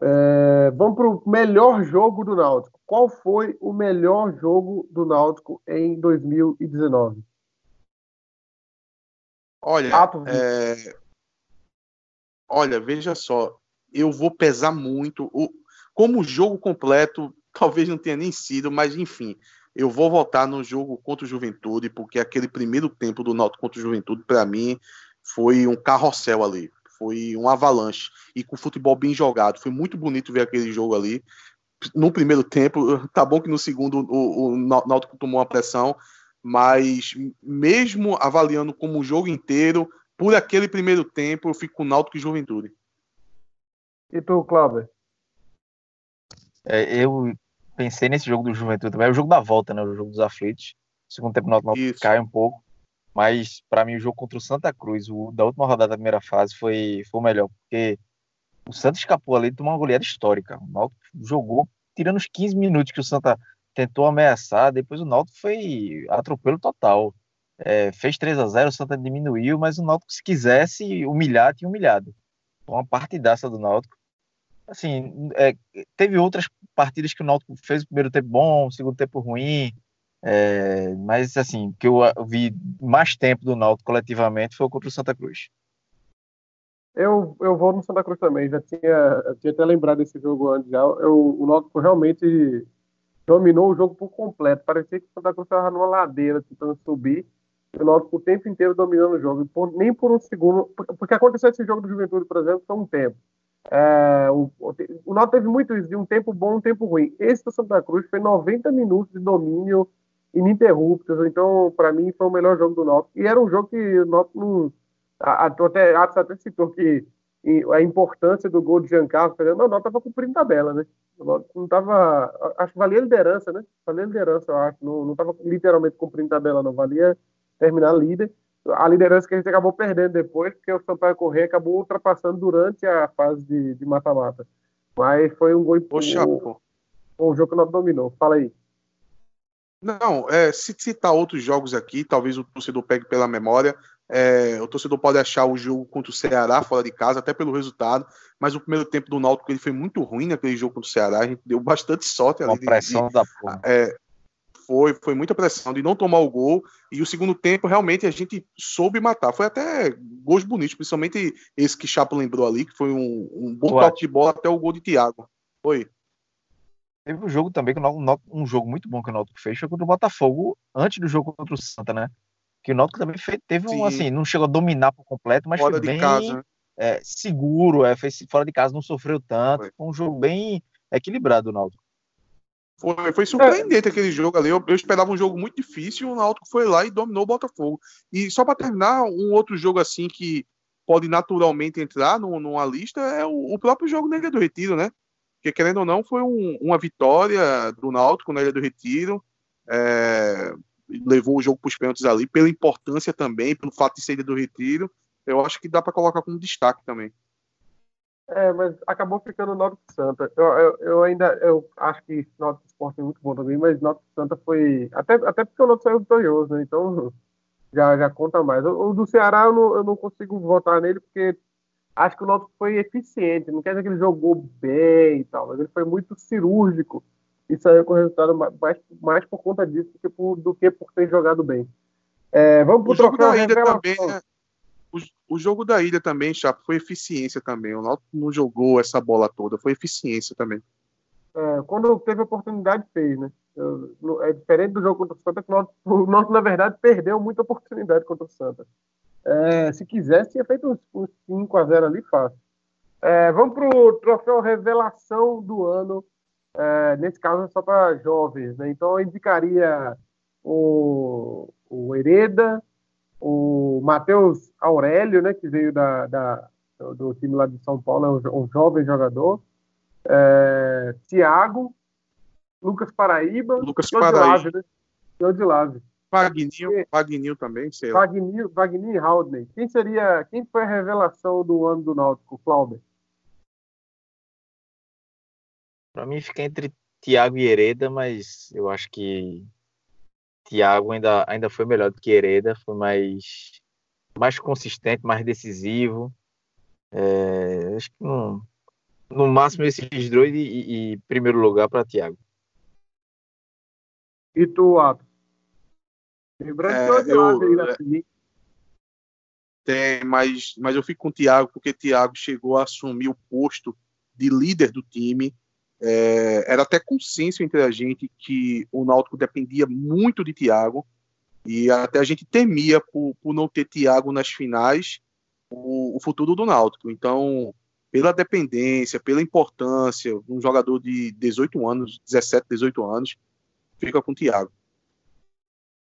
É, vamos para o melhor jogo do Náutico. Qual foi o melhor jogo do Náutico em 2019? Olha, é, Olha, veja só, eu vou pesar muito. O, como jogo completo, talvez não tenha nem sido, mas enfim, eu vou votar no jogo contra o Juventude, porque aquele primeiro tempo do Náutico contra o Juventude, para mim, foi um carrossel ali. Foi um avalanche. E com futebol bem jogado. Foi muito bonito ver aquele jogo ali. No primeiro tempo, tá bom que no segundo o, o Náutico tomou uma pressão, mas mesmo avaliando como o jogo inteiro, por aquele primeiro tempo, eu fico com Náutico e Juventude. E tu, Cláudio? É, eu pensei nesse jogo do Juventude também. É o jogo da volta, né? O jogo dos aflitos. O segundo tempo, o Náutico cai um pouco. Mas, para mim, o jogo contra o Santa Cruz, o da última rodada da primeira fase, foi, foi o melhor. Porque o Santa escapou ali de uma goleada histórica. O Náutico jogou tirando os 15 minutos que o Santa tentou ameaçar. Depois o Náutico foi atropelo total. É, fez 3 a 0 o Santa diminuiu, mas o Náutico, se quisesse humilhar, tinha humilhado. Uma partidaça do Náutico. Assim, é, teve outras partidas que o Náutico fez o primeiro tempo bom, o segundo tempo ruim, é, mas assim, que eu vi mais tempo do Náutico coletivamente foi contra o Santa Cruz. Eu, eu vou no Santa Cruz também, já tinha, tinha até lembrado desse jogo antes já. Eu, o Náutico realmente dominou o jogo por completo. Parecia que o Santa Cruz estava numa ladeira tentando subir. O Náutico o tempo inteiro dominando o jogo. Por, nem por um segundo. Porque aconteceu esse jogo do Juventude, por exemplo, foi um tempo. É, o, o Náutico teve muito isso, de um tempo bom um tempo ruim. Esse do Santa Cruz foi 90 minutos de domínio ininterruptos. Então, para mim, foi o melhor jogo do Náutico. E era um jogo que o Náutico não. Até, até citou que a importância do gol de Giancarlo Fernando, o Náutico estava cumprindo tabela, né? não estava. Acho que valia liderança, né? Valia liderança, eu acho. Não estava literalmente cumprindo tabela, não. Valia terminar líder. A liderança que a gente acabou perdendo depois, porque o Sampaio Correia acabou ultrapassando durante a fase de mata-mata. Mas foi um gol Poxa, pô. Um jogo que não dominou. Fala aí. Não, é, se citar outros jogos aqui, talvez o torcedor pegue pela memória. É, o torcedor pode achar o jogo contra o Ceará fora de casa, até pelo resultado, mas o primeiro tempo do Náutico ele foi muito ruim naquele jogo contra o Ceará. A gente deu bastante sorte ali. Uma pressão de, da porra. É, foi, foi muita pressão de não tomar o gol. E o segundo tempo, realmente, a gente soube matar. Foi até gols bonitos, principalmente esse que Chapo lembrou ali, que foi um, um bom Ué. toque de bola até o gol de Thiago. Foi. Teve um jogo também, que um jogo muito bom que o Náutico fez, foi contra o Botafogo, antes do jogo contra o Santa, né? Que o Náutico também fez, teve um, assim, não chegou a dominar por completo, mas fora foi bem casa, né? é, seguro, é, fez fora de casa, não sofreu tanto. Foi, foi um jogo bem equilibrado o Náutico. Foi, foi surpreendente é. aquele jogo ali. Eu, eu, esperava um jogo muito difícil e o Náutico foi lá e dominou o Botafogo. E só para terminar, um outro jogo assim que pode naturalmente entrar no, numa lista é o, o próprio jogo Ilha do Retiro, né? Porque, querendo ou não, foi um, uma vitória do Náutico na Ilha do Retiro. É, levou o jogo para os pênaltis ali, pela importância também, pelo fato de ser Ilha do Retiro. Eu acho que dá para colocar como destaque também. É, mas acabou ficando o Náutico Santa. Eu, eu, eu, ainda eu acho que Náutico Esporte é muito bom também, mas Náutico Santa foi. Até, até porque o Náutico saiu vitorioso, né? Então já, já conta mais. O, o do Ceará eu não, eu não consigo votar nele porque acho que o Náutico foi eficiente. Não quer dizer que ele jogou bem e tal, mas ele foi muito cirúrgico e saiu com resultado mais, mais por conta disso do que por, do que por ter jogado bem. É, vamos pro o jogo da ilha também, né? o, o, jogo da ilha também, Chapo, foi eficiência também. O Náutico não jogou essa bola toda, foi eficiência também. É, quando teve oportunidade, fez, né? É diferente do jogo contra o Santa, que o Náutico, na verdade, perdeu muita oportunidade contra o Santa. É, se quisesse, tinha feito uns, uns 5 a 0 ali fácil. É, vamos para o troféu revelação do ano. É, nesse caso é só para jovens, né? Então eu indicaria o, o Hereda, o Matheus Aurélio, né? Que veio da, da, do time lá de São Paulo, é um, um jovem jogador. É, Tiago, Lucas Paraíba, Lucas Paraíba. Né? de Lave. Wagninho, Wagninho também, sei lá. Wagninho, Wagninho e Haldney. Quem seria, quem foi a revelação do ano do Náutico, Clauber? Para mim fica entre Thiago e Hereda, mas eu acho que Thiago ainda, ainda foi melhor do que Hereda, foi mais, mais consistente, mais decisivo. É, acho que no, no máximo esses dois e, e primeiro lugar para Thiago. E tu, Atos? Lembrando é, eu, na é, Tem, mas, mas eu fico com o Thiago, porque o Thiago chegou a assumir o posto de líder do time. É, era até consenso entre a gente que o Náutico dependia muito de Thiago e até a gente temia por, por não ter Thiago nas finais o, o, futuro do Náutico. Então, pela dependência, pela importância, um jogador de 18 anos, 17, 18 anos, fica com o Thiago.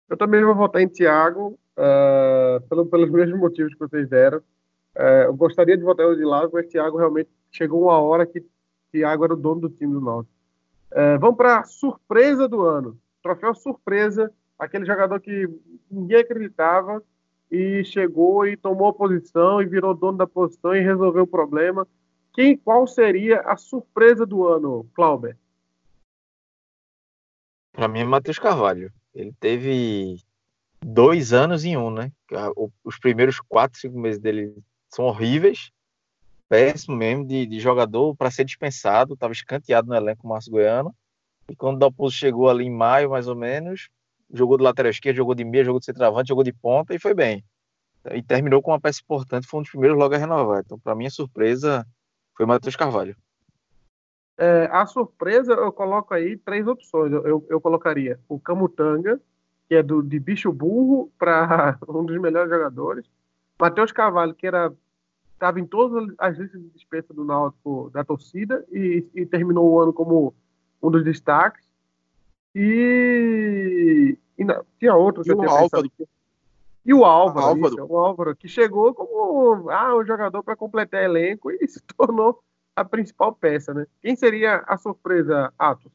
Eu também vou votar em Thiago, uh, pelo, pelos mesmos motivos que vocês deram. Uh, eu gostaria de votar em Lado, mas Thiago realmente chegou uma hora que Thiago era o dono do time do Náutico. Uh, vamos para a surpresa do ano. Troféu surpresa, aquele jogador que ninguém acreditava e chegou e tomou a posição e virou dono da posição e resolveu o problema. Quem, qual seria a surpresa do ano, Clauber? Para mim é Matheus Carvalho. Ele teve dois anos em um, né? Os primeiros quatro, cinco meses dele são horríveis, péssimo mesmo, de, de jogador para ser dispensado, estava escanteado no elenco Márcio Goiano. E quando o Dalpozo chegou ali em maio, mais ou menos, jogou de lateral esquerdo, jogou de meia, jogou de centroavante, jogou de ponta e foi bem. E terminou com uma peça importante, foi um dos primeiros logo a renovar. Então, para mim, a surpresa foi Matheus Carvalho. É, a surpresa, eu coloco aí três opções. Eu, eu, colocaria o Camutanga, que é do, de bicho burro para um dos melhores jogadores. Matheus Carvalho, que era estava em todas as listas de dispensa do Náutico da torcida e, e, terminou o ano como um dos destaques. E, e não, tinha outros. E o Álvaro. E o Álvaro, Álvaro. Isso, o Álvaro, que chegou como ah, um jogador para completar elenco e se tornou a principal peça, né? Quem seria a surpresa, Atos?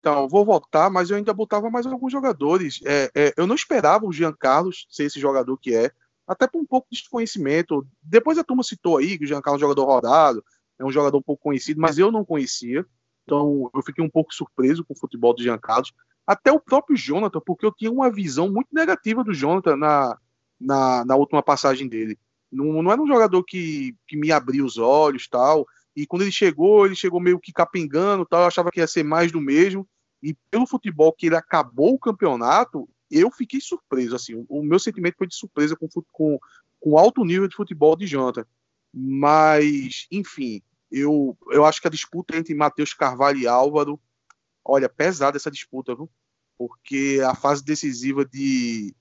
Então, vou votar, mas eu ainda botava mais alguns jogadores. É, é, eu não esperava o Jean Carlos ser esse jogador que é, até por um pouco de desconhecimento. Depois a turma citou aí que o Jean Carlos é um jogador rodado, é um jogador um pouco conhecido, mas eu não conhecia. Então, eu fiquei um pouco surpreso com o futebol do Jean Carlos até o próprio Jonathan, porque eu tinha uma visão muito negativa do Jonathan na, na, na última passagem dele. Não, não era um jogador que, que me abriu os olhos tal. E quando ele chegou, ele chegou meio que capengando tal. Eu achava que ia ser mais do mesmo. E pelo futebol que ele acabou o campeonato, eu fiquei surpreso. Assim, o, o meu sentimento foi de surpresa com, com, com alto nível de futebol de Jonathan. Mas, enfim, eu, eu acho que a disputa entre Matheus Carvalho e Álvaro, olha, pesada essa disputa, viu? porque a fase decisiva de,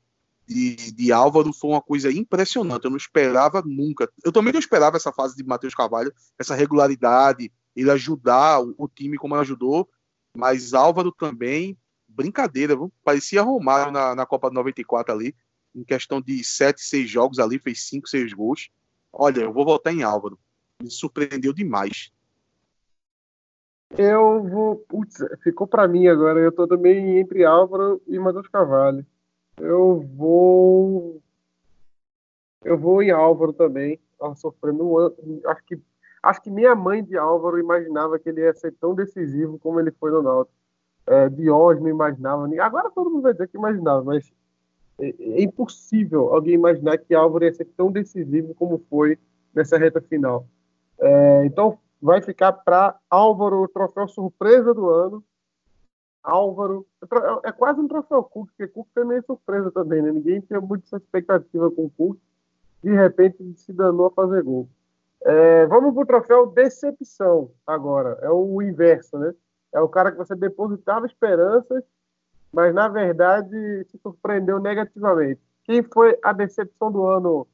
de, de, Álvaro foi uma coisa impressionante. Eu não esperava nunca. Eu também não esperava essa fase de Matheus Carvalho, essa regularidade, ele ajudar o, o time como ajudou, mas Álvaro também, brincadeira, viu? parecia Romário na, na Copa 94 ali, em questão de 7, 6 jogos ali, fez 5, 6 gols. Olha, eu vou votar em Álvaro. Me surpreendeu demais. Eu vou. Putz, ficou para mim agora. Eu tô também entre Álvaro e Matheus Carvalho. Eu vou. Eu vou em Álvaro também. Sofrendo. Acho que, acho que minha mãe de Álvaro imaginava que ele ia ser tão decisivo como ele foi no Náutico. É, Diógenes não imaginava. Agora todo mundo vai dizer que imaginava, mas é, é impossível alguém imaginar que Álvaro ia ser tão decisivo como foi nessa reta final. É, então, vai ficar para Álvaro, o troféu surpresa do ano. Álvaro, é, é quase um troféu Cook, porque Cook foi meio surpresa também, né? Ninguém tinha muita expectativa com o Cook. De repente se danou a fazer gol. É, vamos para o troféu decepção agora. É o inverso, né? É o cara que você depositava esperanças, mas na verdade se surpreendeu negativamente. Quem foi a decepção do ano,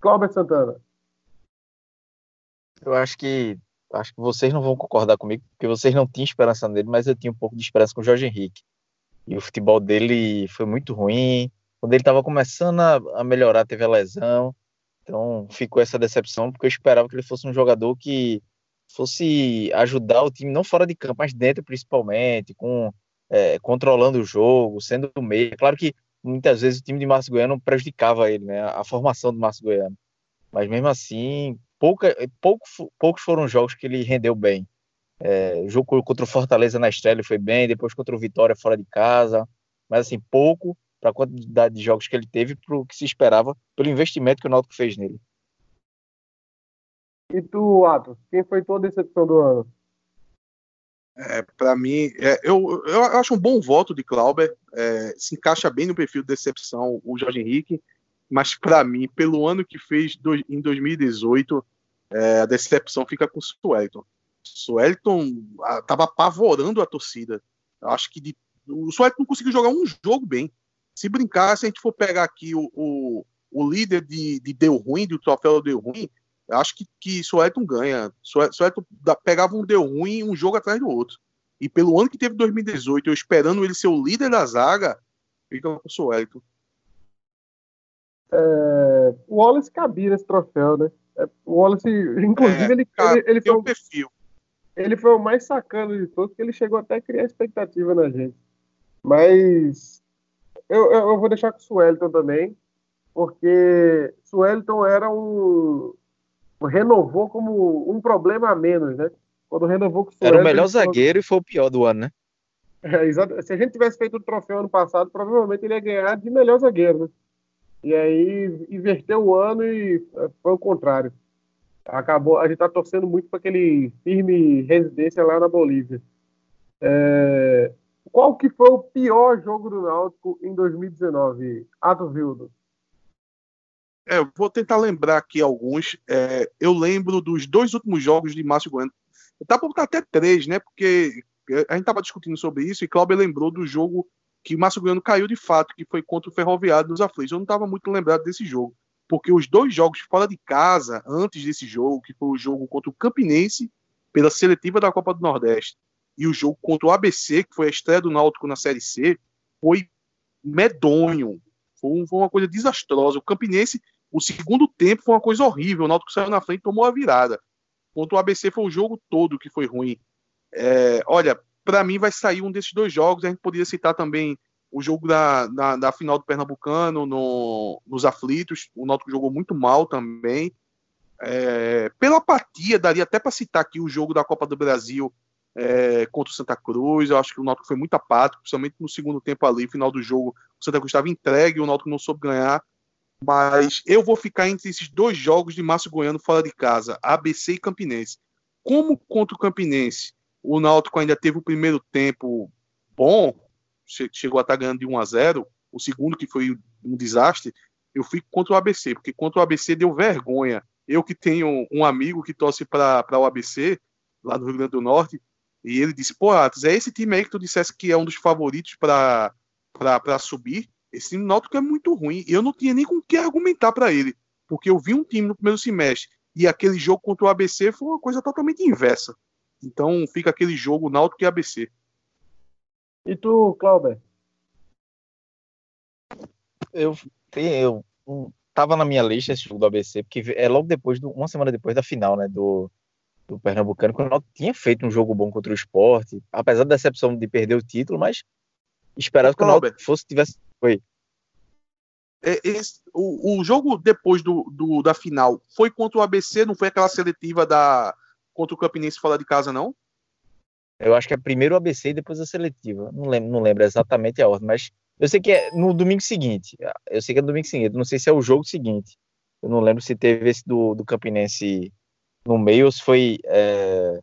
Cláudio Santana? Eu acho que acho que vocês não vão concordar comigo, porque vocês não tinham esperança nele, mas eu tinha um pouco de esperança com o Jorge Henrique. E o futebol dele foi muito ruim. Quando ele estava começando a, melhorar, teve a lesão. Então ficou essa decepção, porque eu esperava que ele fosse um jogador que fosse ajudar o time, não fora de campo, mas dentro principalmente, com é, controlando o jogo, sendo o meio. É claro que muitas vezes o time de Márcio Goiano prejudicava ele, né? A formação do Márcio Goiano. Mas mesmo assim, pouca, pouco, poucos foram jogos que ele rendeu bem. É, o jogo contra o Fortaleza na estreia foi bem, depois contra o Vitória fora de casa, mas assim, pouco para a quantidade de jogos que ele teve para o que se esperava pelo investimento que o Náutico fez nele. E tu, Atos, quem foi tua decepção do ano? É, para mim, é, eu, eu acho um bom voto de Clauber, é, se encaixa bem no perfil de decepção o Jorge Henrique mas para mim, pelo ano que fez do, em 2018, é, a decepção fica com o Suelton. Suelton estava apavorando a torcida. Eu acho que de, o Suelton não conseguiu jogar um jogo bem. Se brincar, se a gente for pegar aqui o, o, o líder de, de deu ruim, do troféu deu ruim, acho que, que Suelton ganha. Suelton pegava um deu ruim um jogo atrás do outro. E pelo ano que teve 2018, eu esperando ele ser o líder da zaga, fica com o Suelton. É, o Wallace cabia nesse troféu, né? É, o Wallace, inclusive, é, ele, cara, ele, ele, foi, perfil. ele foi o mais sacano de todos, porque ele chegou até a criar expectativa na gente. Mas eu, eu, eu vou deixar com o Suelton também, porque Suelton era um. renovou como um problema a menos, né? Quando renovou com o Suelton. Era o melhor zagueiro e foi o pior do ano, né? É, exato. Se a gente tivesse feito o troféu ano passado, provavelmente ele ia ganhar de melhor zagueiro, né? E aí inverteu o ano e é, foi o contrário. Acabou, a gente está torcendo muito para aquele firme residência lá na Bolívia. É, qual que foi o pior jogo do Náutico em 2019? Ato Vildo. É, vou tentar lembrar aqui alguns. É, eu lembro dos dois últimos jogos de Márcio Goiano. Dá para botar até três, né? Porque a gente estava discutindo sobre isso e Cláudio lembrou do jogo que o Márcio Goiano caiu de fato, que foi contra o Ferroviário dos Aflitos. Eu não estava muito lembrado desse jogo, porque os dois jogos fora de casa, antes desse jogo, que foi o jogo contra o Campinense, pela seletiva da Copa do Nordeste, e o jogo contra o ABC, que foi a estreia do Náutico na Série C, foi medonho. Foi, foi uma coisa desastrosa. O Campinense, o segundo tempo foi uma coisa horrível. O Náutico saiu na frente e tomou a virada. Contra o ABC foi o jogo todo que foi ruim. É, olha, para mim vai sair um desses dois jogos. A gente poderia citar também o jogo da, da, da final do Pernambucano no, nos aflitos. O Náutico jogou muito mal também. É, pela apatia, daria até para citar aqui o jogo da Copa do Brasil é, contra o Santa Cruz. Eu acho que o Náutico foi muito apático, principalmente no segundo tempo ali, final do jogo. O Santa Cruz estava entregue, o Náutico não soube ganhar. Mas eu vou ficar entre esses dois jogos de Márcio Goiano fora de casa, ABC e Campinense. Como contra o Campinense, o Náutico ainda teve o primeiro tempo bom, chegou a estar ganhando de 1 a 0, o segundo que foi um desastre, eu fico contra o ABC, porque contra o ABC deu vergonha. Eu que tenho um amigo que torce para o ABC, lá no Rio Grande do Norte, e ele disse: Pô, Atos, é esse time aí que tu dissesse que é um dos favoritos para subir. Esse time Náutico é muito ruim. E eu não tinha nem com o que argumentar para ele, porque eu vi um time no primeiro semestre e aquele jogo contra o ABC foi uma coisa totalmente inversa. Então fica aquele jogo Náutico e ABC. E tu, Clauber? Eu, eu tava na minha lista esse jogo do ABC, porque é logo depois, do, uma semana depois da final, né, do, do Pernambucano, quando o Náutico tinha feito um jogo bom contra o esporte, apesar da decepção de perder o título, mas esperava que o Náutico fosse, tivesse... Foi. É, esse, o, o jogo depois do, do, da final foi contra o ABC, não foi aquela seletiva da contra o Campinense fora de casa, não? Eu acho que é primeiro o ABC e depois a seletiva. Não lembro, não lembro exatamente a ordem, mas eu sei que é no domingo seguinte. Eu sei que é no domingo seguinte. Não sei se é o jogo seguinte. Eu não lembro se teve esse do, do Campinense no meio ou se foi é,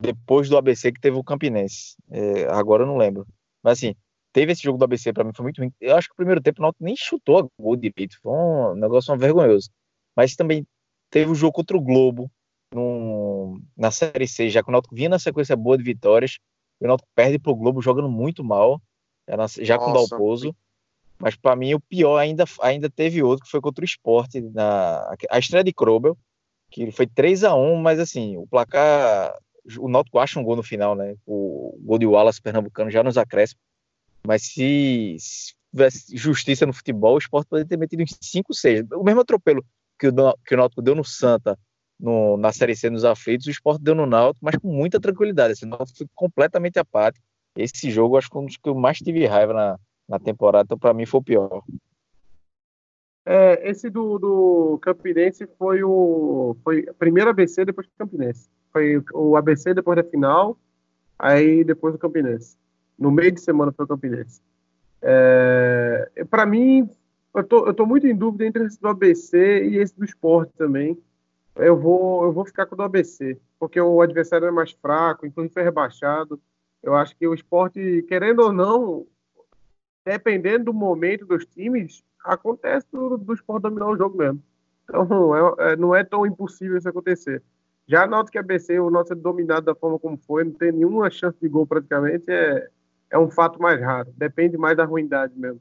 depois do ABC que teve o Campinense. É, agora eu não lembro. Mas assim, teve esse jogo do ABC para mim, foi muito ruim. Eu acho que o primeiro tempo o Náutico nem chutou a gol direito. Foi um negócio vergonhoso. Mas também teve o jogo contra o Globo, num, na Série C, já que o Náutico vinha na sequência boa de vitórias, e o Náutico perde pro Globo jogando muito mal, já, na, já com o Dalpozo. Mas para mim o pior ainda, ainda teve outro, que foi contra o Esporte, na, a estreia de Krobel, que foi 3 a 1 mas assim, o placar. O Náutico acha um gol no final, né? O gol de Wallace Pernambucano já nos acréscimos. Mas se, se tivesse justiça no futebol, o Esporte poderia ter metido uns 5, 6. O mesmo atropelo que o, que o Náutico deu no Santa no, na Série C nos aflitos, o Sport deu no Náutico, mas com muita tranquilidade. Esse Náutico foi completamente apático. Esse jogo, acho que um dos que eu mais tive raiva na, na temporada, então para mim foi o pior. É, esse do, do Campinense foi o foi primeiro ABC, depois do Campinense. Foi o ABC depois da final, aí depois do Campinense. No meio de semana foi o Campinense. É, para mim, eu tô, eu tô muito em dúvida entre esse do ABC e esse do esporte também eu vou, eu vou ficar com o do ABC, porque o adversário é mais fraco, inclusive foi rebaixado. Eu acho que o esporte, querendo ou não, dependendo do momento dos times, acontece do, do esporte dominar o jogo mesmo. Então, é, é, não é tão impossível isso acontecer. Já na que ABC, o nosso é dominado da forma como foi, não tem nenhuma chance de gol praticamente, é, é um fato mais raro. Depende mais da ruindade mesmo.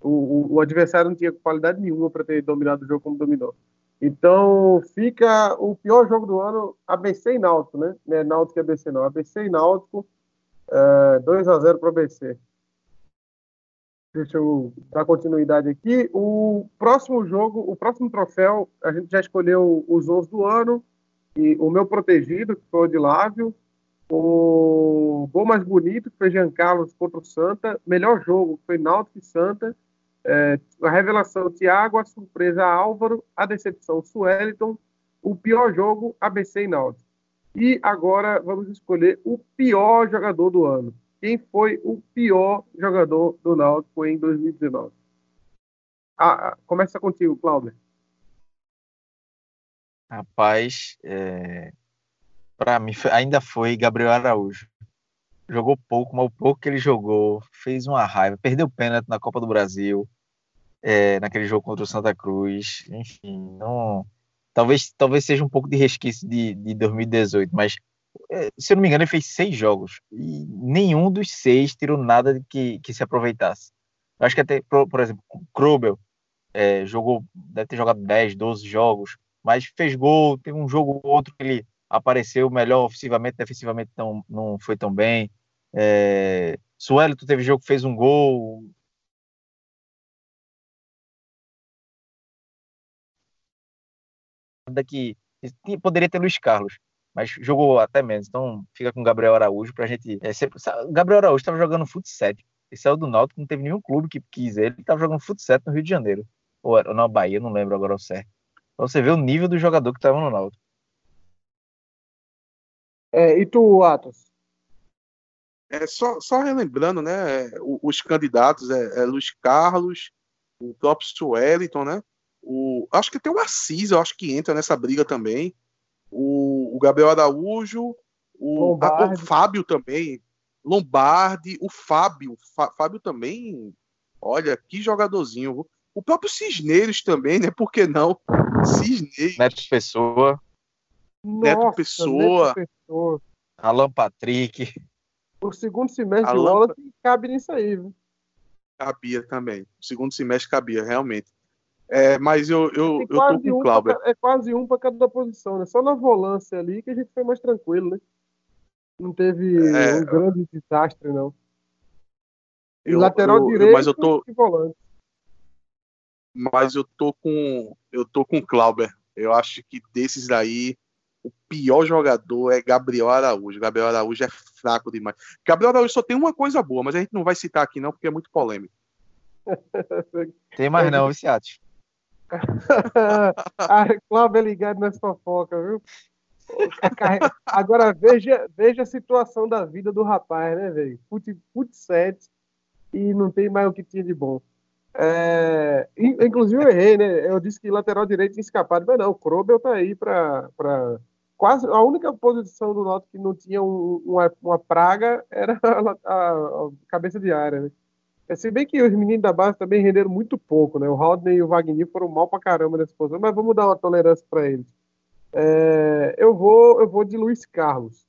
O, o, o adversário não tinha qualidade nenhuma para ter dominado o jogo como dominou. Então, fica o pior jogo do ano, ABC e Náutico, né? Não é Náutico e ABC não. ABC e Náutico, é, 2x0 para o ABC. Deixa eu dar continuidade aqui. O próximo jogo, o próximo troféu, a gente já escolheu os 11 do ano. E o meu protegido, que foi o de Lávio. O gol mais bonito, que foi Jean Carlos contra o Santa. Melhor jogo, que foi Náutico e Santa. É, a revelação Thiago, a surpresa Álvaro, a decepção Sueliton, o pior jogo ABC e Náutico. E agora vamos escolher o pior jogador do ano. Quem foi o pior jogador do Náutico em 2019? Ah, ah, começa contigo, Cláudio. Rapaz, é... para mim ainda foi Gabriel Araújo. Jogou pouco, mas o pouco que ele jogou fez uma raiva. Perdeu pênalti na Copa do Brasil é, naquele jogo contra o Santa Cruz. Enfim, não, talvez, talvez seja um pouco de resquício de, de 2018, mas é, se eu não me engano, ele fez seis jogos e nenhum dos seis tirou nada que, que se aproveitasse. Eu acho que até, por, por exemplo, o Krobel é, jogou, deve ter jogado 10, 12 jogos, mas fez gol, teve um jogo ou outro que ele apareceu melhor ofensivamente, defensivamente não, não foi tão bem. É, Suelito teve jogo que fez um gol, que poderia ter Luiz Carlos, mas jogou até menos. Então fica com Gabriel Araújo pra gente. É, sempre, Gabriel Araújo estava jogando futsal. Ele saiu do Náutico, não teve nenhum clube que quis ele. Ele estava jogando futsal no Rio de Janeiro. Ou, ou na Bahia, não lembro agora o certo. Pra você ver o nível do jogador que estava no Náutico. É, e tu, Atos? É, só, só relembrando, né? Os candidatos é, é Luiz Carlos, o próprio Sueliton, né? O, acho que tem o Assis, eu acho que entra nessa briga também. O, o Gabriel Araújo, o, a, o, Fábio também. Lombardi, o Fábio. Fábio também. Olha, que jogadorzinho. O próprio Cisneiros também, né? Por que não? Cisneiros. Neto Pessoa. Neto Nossa, Pessoa. Neto Pessoa. Alan Patrick. O segundo semestre Alan... de Wallace cabe nisso aí, viu? Cabia também. O segundo semestre cabia, realmente. É, mas eu, eu, eu tô com o Cláudio. É quase um para cada posição, né? Só na volância ali que a gente foi mais tranquilo, né? Não teve é, um grande desastre, não. E eu, lateral eu, direito mas eu tô, e volante. Mas eu tô com eu tô com o Clauber. Eu acho que desses daí o pior jogador é Gabriel Araújo. Gabriel Araújo é fraco demais. Gabriel Araújo só tem uma coisa boa, mas a gente não vai citar aqui não porque é muito polêmico. Tem mais não, Viciati. a Cláudia é ligado nas fofocas, viu? Agora veja, veja a situação da vida do rapaz, né, velho? Fute, fute set e não tem mais o que tinha de bom. É, inclusive eu errei, né? Eu disse que lateral direito tinha escapado, mas não, o Krobel tá aí para quase a única posição do Noto que não tinha um, uma, uma, praga era a, a, a, cabeça de área, né? É, se bem que os meninos da base também renderam muito pouco, né? O Rodney e o Wagner foram mal pra caramba nessa posição, mas vamos dar uma tolerância para eles. É, eu vou eu vou de Luiz Carlos,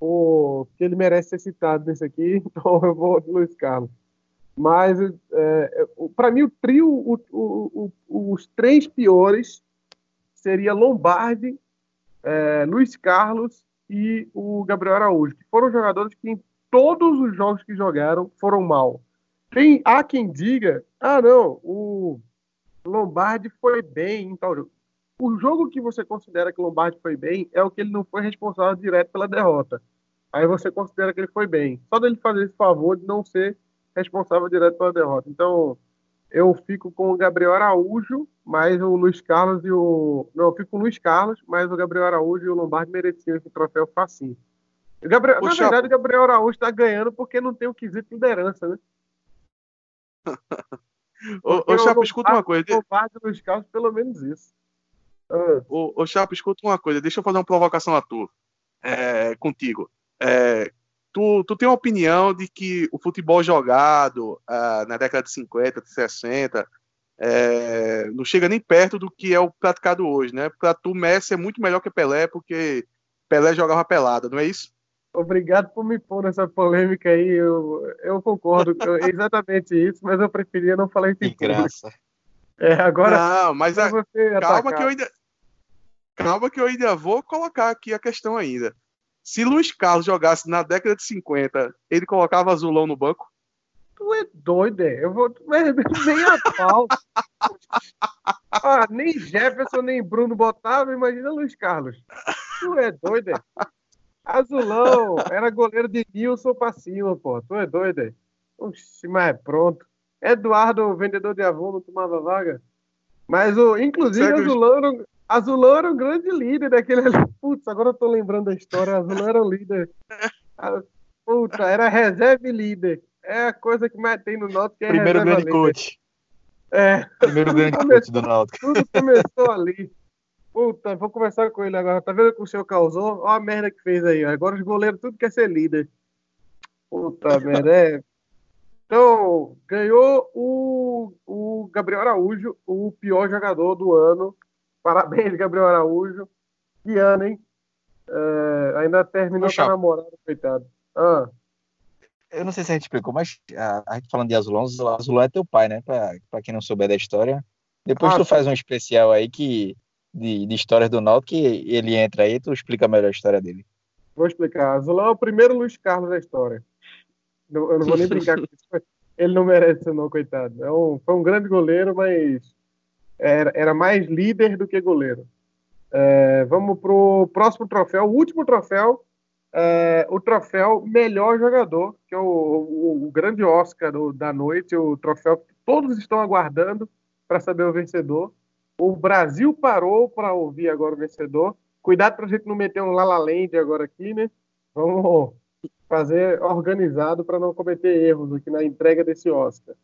porque ele merece ser citado nesse aqui, então eu vou de Luiz Carlos. Mas é, para mim o trio, o, o, o, os três piores seria Lombardi, é, Luiz Carlos e o Gabriel Araújo, que foram jogadores que em todos os jogos que jogaram foram mal. Tem, há quem diga, ah, não, o Lombardi foi bem em tal jogo. O jogo que você considera que o Lombardi foi bem é o que ele não foi responsável direto pela derrota. Aí você considera que ele foi bem. Só dele fazer esse favor de não ser responsável direto pela derrota. Então, eu fico com o Gabriel Araújo, mais o Luiz Carlos e o. Não, eu fico com o Luiz Carlos, mas o Gabriel Araújo e o Lombardi mereciam esse troféu facinho. Gabriel, na verdade, o Gabriel Araújo está ganhando porque não tem o quesito liderança, né? Ô, ô Chapo, escuta uma coisa. Nos carros, pelo menos isso. Ô, ô Chapo, escuta uma coisa. Deixa eu fazer uma provocação a tu. É, contigo. É, tu, tu tem uma opinião de que o futebol jogado ah, na década de 50, de 60, é, não chega nem perto do que é o praticado hoje, né? Para tu, Messi é muito melhor que Pelé, porque Pelé jogava pelada, não é isso? Obrigado por me pôr nessa polêmica aí. Eu, eu concordo com exatamente isso, mas eu preferia não falar isso em graça. É, agora. Não, mas a, calma que eu ainda. Calma que eu ainda vou colocar aqui a questão ainda. Se Luiz Carlos jogasse na década de 50, ele colocava azulão no banco? Tu é doido, é? Eu vou. Nem a pau. ah, nem Jefferson, nem Bruno botava, imagina Luiz Carlos. Tu é doido, é? Azulão, era goleiro de Nilson pra cima, pô. Tu é doido aí? Oxi, mas é pronto. Eduardo, vendedor de avô, não tomava vaga? Mas, o, inclusive, Azulão era, Azulão era um grande líder daquele ali. Putz, agora eu tô lembrando da história. Azulão era o líder. Puta, era reserva líder. É a coisa que mais tem no Náutico. É Primeiro grande coach. É. Primeiro grande coach do Náutico. Tudo começou ali. Puta, vou conversar com ele agora. Tá vendo o que o senhor causou? Olha a merda que fez aí. Agora os goleiros tudo quer ser líder. Puta merda. É. Então, ganhou o, o Gabriel Araújo, o pior jogador do ano. Parabéns, Gabriel Araújo. Que ano, hein? É, ainda terminou com a namorada, coitado. Ah. Eu não sei se a gente explicou, mas a, a gente falando de Azulão, Azulão é teu pai, né? Pra, pra quem não souber da história. Depois ah, tu sim. faz um especial aí que, de, de histórias do Náutico que ele entra aí tu explica melhor a história dele. Vou explicar. Azulão é o primeiro Luiz Carlos da história. Eu não vou nem brincar com isso. Ele não merece, não, coitado. É um, foi um grande goleiro, mas era, era mais líder do que goleiro. É, vamos pro próximo troféu, o último troféu, é, o troféu melhor jogador, que é o, o, o grande Oscar do, da noite, o troféu que todos estão aguardando para saber o vencedor. O Brasil parou para ouvir agora o vencedor. Cuidado para a gente não meter um Lala Land agora aqui, né? Vamos fazer organizado para não cometer erros aqui na entrega desse Oscar.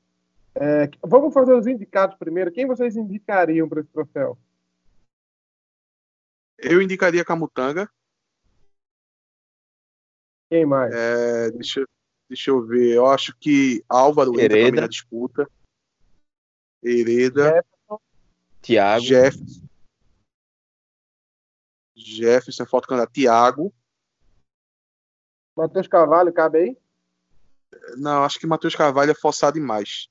É, vamos fazer os indicados primeiro. Quem vocês indicariam para esse troféu? Eu indicaria Camutanga. Quem mais? É, deixa, deixa eu ver. Eu acho que Álvaro Hereda. entra na disputa. Hereda. Jefferson. Thiago. Jefferson. Jefferson, falta candidato. Thiago. Matheus Carvalho, cabe aí? Não, acho que Matheus Carvalho é forçado demais.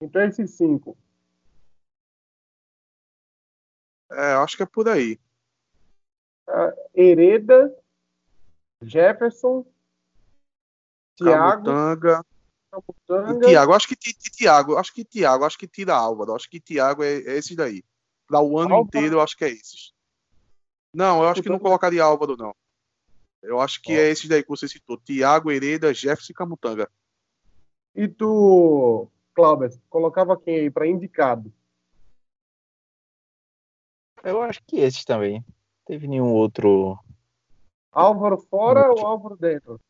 Então esses cinco. É, acho que é por aí. Uh, Hereda, Jefferson, Thiago, Camutanga, Camutanga. Thiago, acho que Thiago, acho que Thiago, acho que tira Álvaro, acho que Thiago é, é esse daí. Para o ano Álvaro. inteiro, eu acho que é esses. Não, eu acho que não colocaria Álvaro, não. Eu acho que é esses daí que você citou: Thiago, Hereda, Jefferson e Camutanga. E tu, Cláudio, colocava quem aí para indicado? Eu acho que esses também. Teve nenhum outro. Álvaro fora outro. ou Álvaro dentro?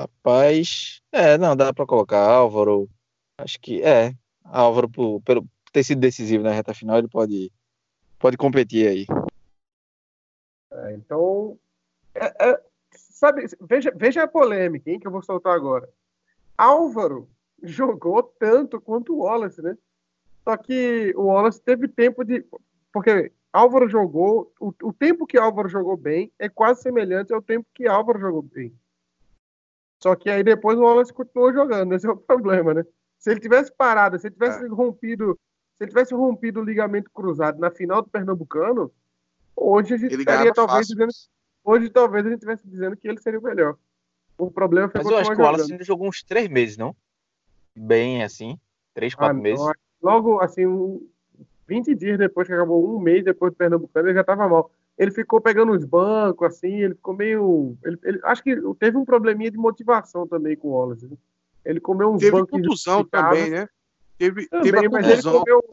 Rapaz, é, não, dá para colocar Álvaro. Acho que é. Álvaro, por, pelo ter sido decisivo na reta final, ele pode, pode competir aí. É, então, é, é, sabe, veja, veja a polêmica hein, que eu vou soltar agora. Álvaro jogou tanto quanto o Wallace, né? Só que o Wallace teve tempo de. Porque Álvaro jogou. O, o tempo que Álvaro jogou bem é quase semelhante ao tempo que Álvaro jogou bem. Só que aí depois o Wallace continuou jogando. Esse é o problema, né? Se ele tivesse parado, se ele tivesse é. rompido. Se ele tivesse rompido o ligamento cruzado na final do Pernambucano, hoje a gente ele estaria talvez fácil. dizendo. Hoje talvez a gente estivesse dizendo que ele seria o melhor. O problema foi Mas eu acho que o Wallace ainda jogou uns três meses, não? Bem assim. Três, quatro ah, meses. Não, logo, assim, um, 20 dias depois que acabou, um mês depois do Pernambucano, ele já estava mal. Ele ficou pegando os bancos, assim, ele ficou meio. Ele, ele, acho que teve um probleminha de motivação também com o Wallace. Né? Ele comeu uns teve bancos. Teve contusão também, né? Teve, também, teve mas ele comeu,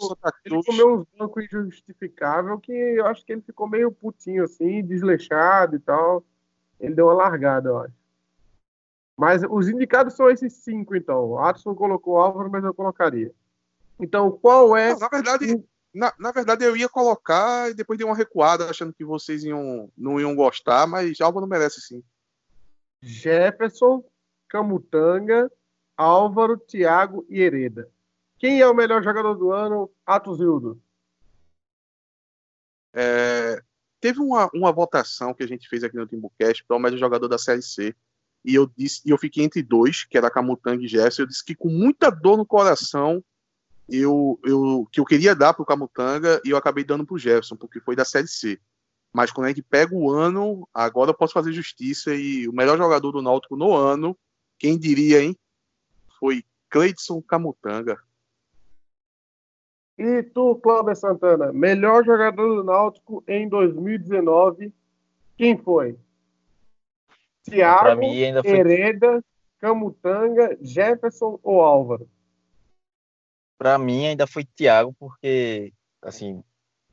ele comeu uns bancos injustificáveis que eu acho que ele ficou meio putinho, assim, desleixado e tal. Ele deu uma largada, eu acho. Mas os indicados são esses cinco, então. O Adson colocou o Álvaro, mas eu colocaria. Então, qual é. Não, na verdade, na, na, verdade, eu ia colocar e depois dei uma recuada, achando que vocês iam, não iam gostar, mas Álvaro merece sim. Jefferson, Camutanga, Álvaro, Thiago e Hereda. Quem é o melhor jogador do ano? Atos Hildo. É, teve uma, uma votação que a gente fez aqui no Timbucast para o melhor jogador da Série C. E eu disse, e eu fiquei entre dois, que era Camutanga e Jefferson. Eu disse que com muita dor no coração eu, eu, que eu queria dar para o Camutanga e eu acabei dando para o Jefferson, porque foi da Série C. Mas quando a gente pega o ano, agora eu posso fazer justiça e o melhor jogador do Náutico no ano, quem diria, hein? Foi Cleidson Camutanga. E tu, Cláudio Santana, melhor jogador do Náutico em 2019, quem foi? Thiago, foi... Hereda, Camutanga, Jefferson ou Álvaro? Para mim ainda foi Thiago, porque, assim,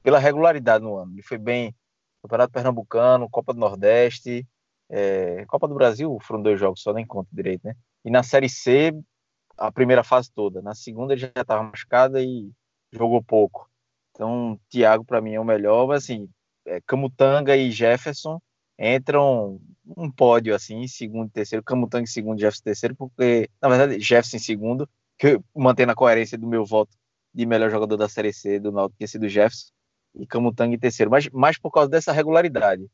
pela regularidade no ano. Ele foi bem Campeonato Pernambucano, Copa do Nordeste, é, Copa do Brasil foram dois jogos, só nem conta direito, né? E na Série C, a primeira fase toda. Na segunda ele já estava machucado e jogou pouco. Então, Thiago para mim é o melhor, mas assim, é, Camutanga e Jefferson entram um pódio assim, segundo e terceiro, Camutanga em segundo, Jefferson em terceiro, porque na verdade Jefferson em segundo, que mantendo a coerência do meu voto de melhor jogador da Série C do Náutico ter sido Jefferson. e Camutanga em terceiro, mas mais por causa dessa regularidade.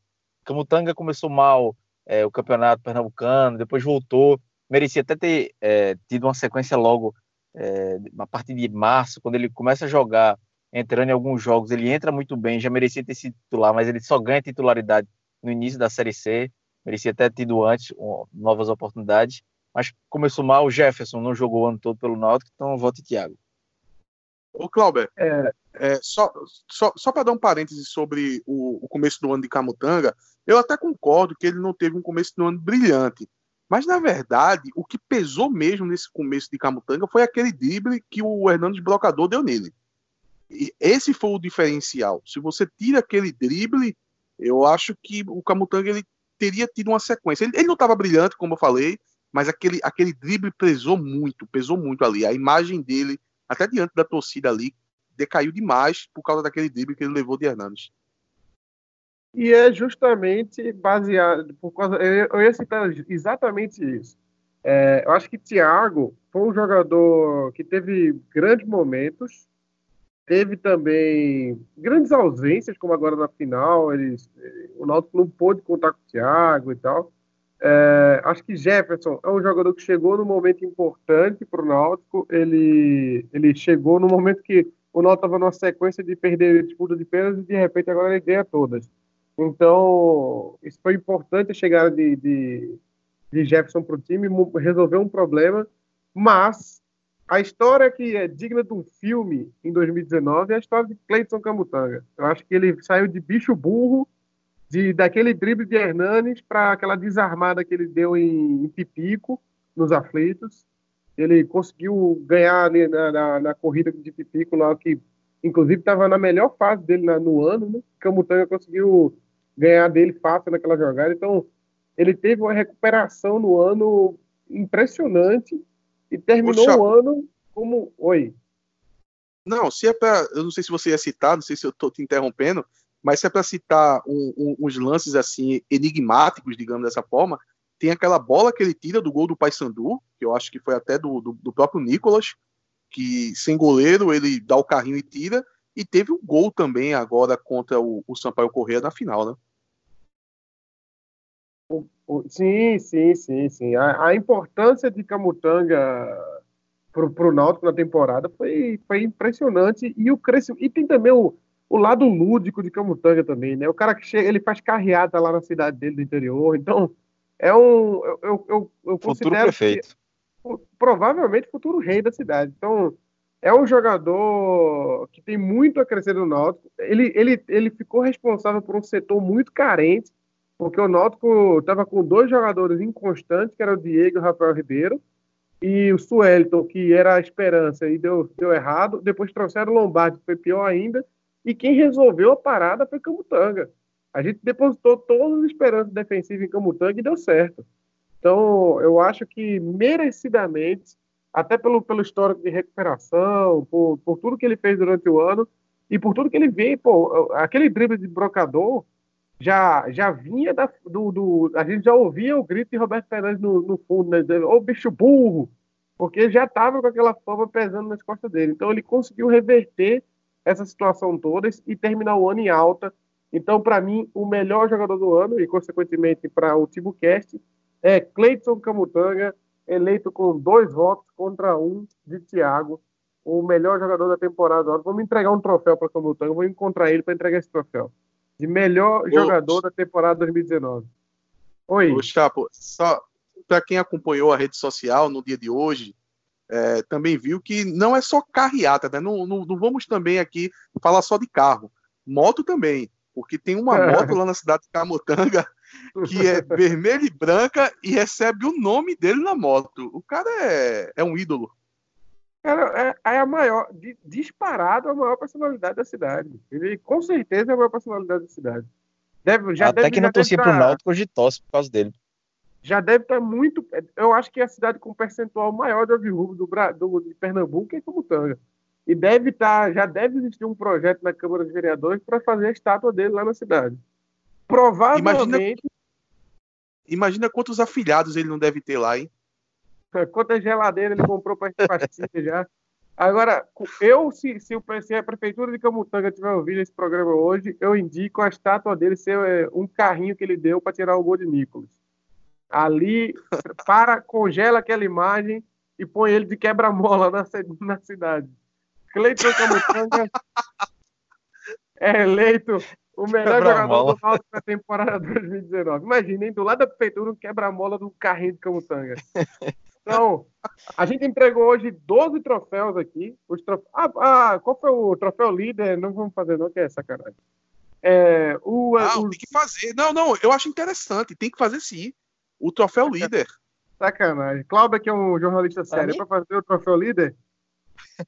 Camutanga começou mal é, o campeonato pernambucano, depois voltou, merecia até ter é, tido uma sequência logo é, a partir de março, quando ele começa a jogar, entrando em alguns jogos, ele entra muito bem, já merecia ter sido titular, mas ele só ganha titularidade no início da Série C, merecia ter tido antes um, novas oportunidades, mas começou mal, o Jefferson não jogou o ano todo pelo Náutico, então voto Thiago. Ô, Clauber, é... É, só, só, só para dar um parêntese sobre o, o, começo do ano de Camutanga, eu até concordo que ele não teve um começo do ano brilhante. Mas, na verdade, o que pesou mesmo nesse começo de Camutanga foi aquele drible que o Hernandes Brocador deu nele. E esse foi o diferencial. Se você tira aquele drible, eu acho que o Camutanga ele teria tido uma sequência. Ele, ele não estava brilhante, como eu falei, mas aquele, aquele drible pesou muito, pesou muito ali. A imagem dele até diante da torcida ali, decaiu demais por causa daquele drible que ele levou de Hernandes. E é justamente baseado, por causa, eu ia citar exatamente isso. É, eu acho que Thiago foi um jogador que teve grandes momentos, teve também grandes ausências, como agora na final, eles, o Náutico não pôde contar com o Thiago e tal. É, acho que Jefferson é um jogador que chegou no momento importante para o Náutico. Ele, ele chegou no momento que o Náutico estava numa sequência de perder disputa de penas e de repente agora ele ganha todas. Então, isso foi importante a chegada de, de, de Jefferson para o time, resolver um problema, mas a história que é digna de um filme em 2019 é a história de Cleiton Camutanga. Eu acho que ele saiu de bicho burro de daquele drible de Hernanes para aquela desarmada que ele deu em, em, Pipico, nos aflitos. Ele conseguiu ganhar na, na, na corrida de Pipico lá, que inclusive estava na melhor fase dele na, no ano, né? Camutanga conseguiu ganhar dele fácil naquela jogada. Então, ele teve uma recuperação no ano impressionante e terminou Poxa. o ano como. Oi. Não, se é para. Eu não sei se você ia citar, não sei se eu estou te interrompendo, mas se é para citar um, um, uns lances assim enigmáticos, digamos dessa forma, tem aquela bola que ele tira do gol do Paysandu, que eu acho que foi até do, do, do, próprio Nicolas, que sem goleiro ele dá o carrinho e tira, e teve um gol também agora contra o, o Sampaio Correia na final, né? Sim, sim, sim, sim. A, a importância de Camutanga para o Náutico na temporada foi, foi impressionante e o crescimento. E tem também o, o lado lúdico de Camutanga também, né? O cara que chega, ele faz carreata lá na cidade dele do interior, então é um. Eu, eu, eu, eu futuro prefeito. Que, provavelmente futuro rei da cidade. Então, é um jogador que tem muito a crescer no Náutico. Ele, ele, ele ficou responsável por um setor muito carente, porque o Náutico estava com dois jogadores inconstantes, que era o Diego e o Rafael Ribeiro, e o Suelton, que era a esperança e deu, deu errado. Depois trouxeram o Lombardi, que foi pior ainda e quem resolveu a parada foi Camutanga. A gente depositou todas as esperanças defensivas em Camutanga e deu certo. Então, eu acho que merecidamente, até pelo, pelo histórico de recuperação, por, por tudo que ele fez durante o ano e por tudo que ele vem, pô, aquele drible de brocador já, já vinha da, do, do, A gente já ouvia o grito de Roberto Fernandes no, no fundo, né? Ô bicho burro! Porque já estava com aquela fama pesando nas costas dele. Então, ele conseguiu reverter essa situação toda e terminar o ano em alta. Então, para mim, o melhor jogador do ano, e consequentemente para o TibuCast, é Cleiton Camutanga, eleito com dois votos contra um de Thiago, o melhor jogador da temporada. Vamos entregar um troféu para Camutanga, vou encontrar ele para entregar esse troféu. De melhor Ô, jogador da temporada 2019. Oi. Ô, Chapo, só para quem acompanhou a rede social no dia de hoje, é, também viu que não é só carreata, né? Não, não, não, vamos também aqui falar só de carro. Moto também, porque tem uma é. moto lá na cidade de Camutanga que é vermelha e branca e recebe o nome dele na moto. O cara é, é um ídolo. Cara, é, é a maior, disparado a maior personalidade da cidade. Ele com certeza é a maior personalidade da cidade. Deve, já Até deve, que não torcia pro Náutico hoje tosse por causa dele já deve estar muito. Eu acho que é a cidade com percentual maior de overrubro do, do, de Pernambuco é Camutanga. E deve estar, já deve existir um projeto na Câmara de Vereadores para fazer a estátua dele lá na cidade. Provavelmente. Imagina, imagina quantos afilhados ele não deve ter lá, hein? Quantas geladeiras ele comprou para já. Agora, eu, se, se, o, se a Prefeitura de Camutanga tiver ouvido esse programa hoje, eu indico a estátua dele ser é, um carrinho que ele deu para tirar o gol de Nicolas. Ali, para, congela aquela imagem e põe ele de quebra-mola na, na cidade. Cleiton Camutanga é eleito o melhor jogador do Náutico da temporada 2019. Imaginem, do lado da prefeitura, um quebra-mola do carrinho de Camutanga. Então, a gente entregou hoje 12 troféus aqui. Os trofe... ah, ah, qual foi o troféu líder? Não vamos fazer, não, que é sacanagem. É, o, não, o... tem que fazer. Não, não, eu acho interessante. Tem que fazer sim. O troféu líder. Sacanagem. Cláudio, que é um jornalista sério, para fazer o troféu líder?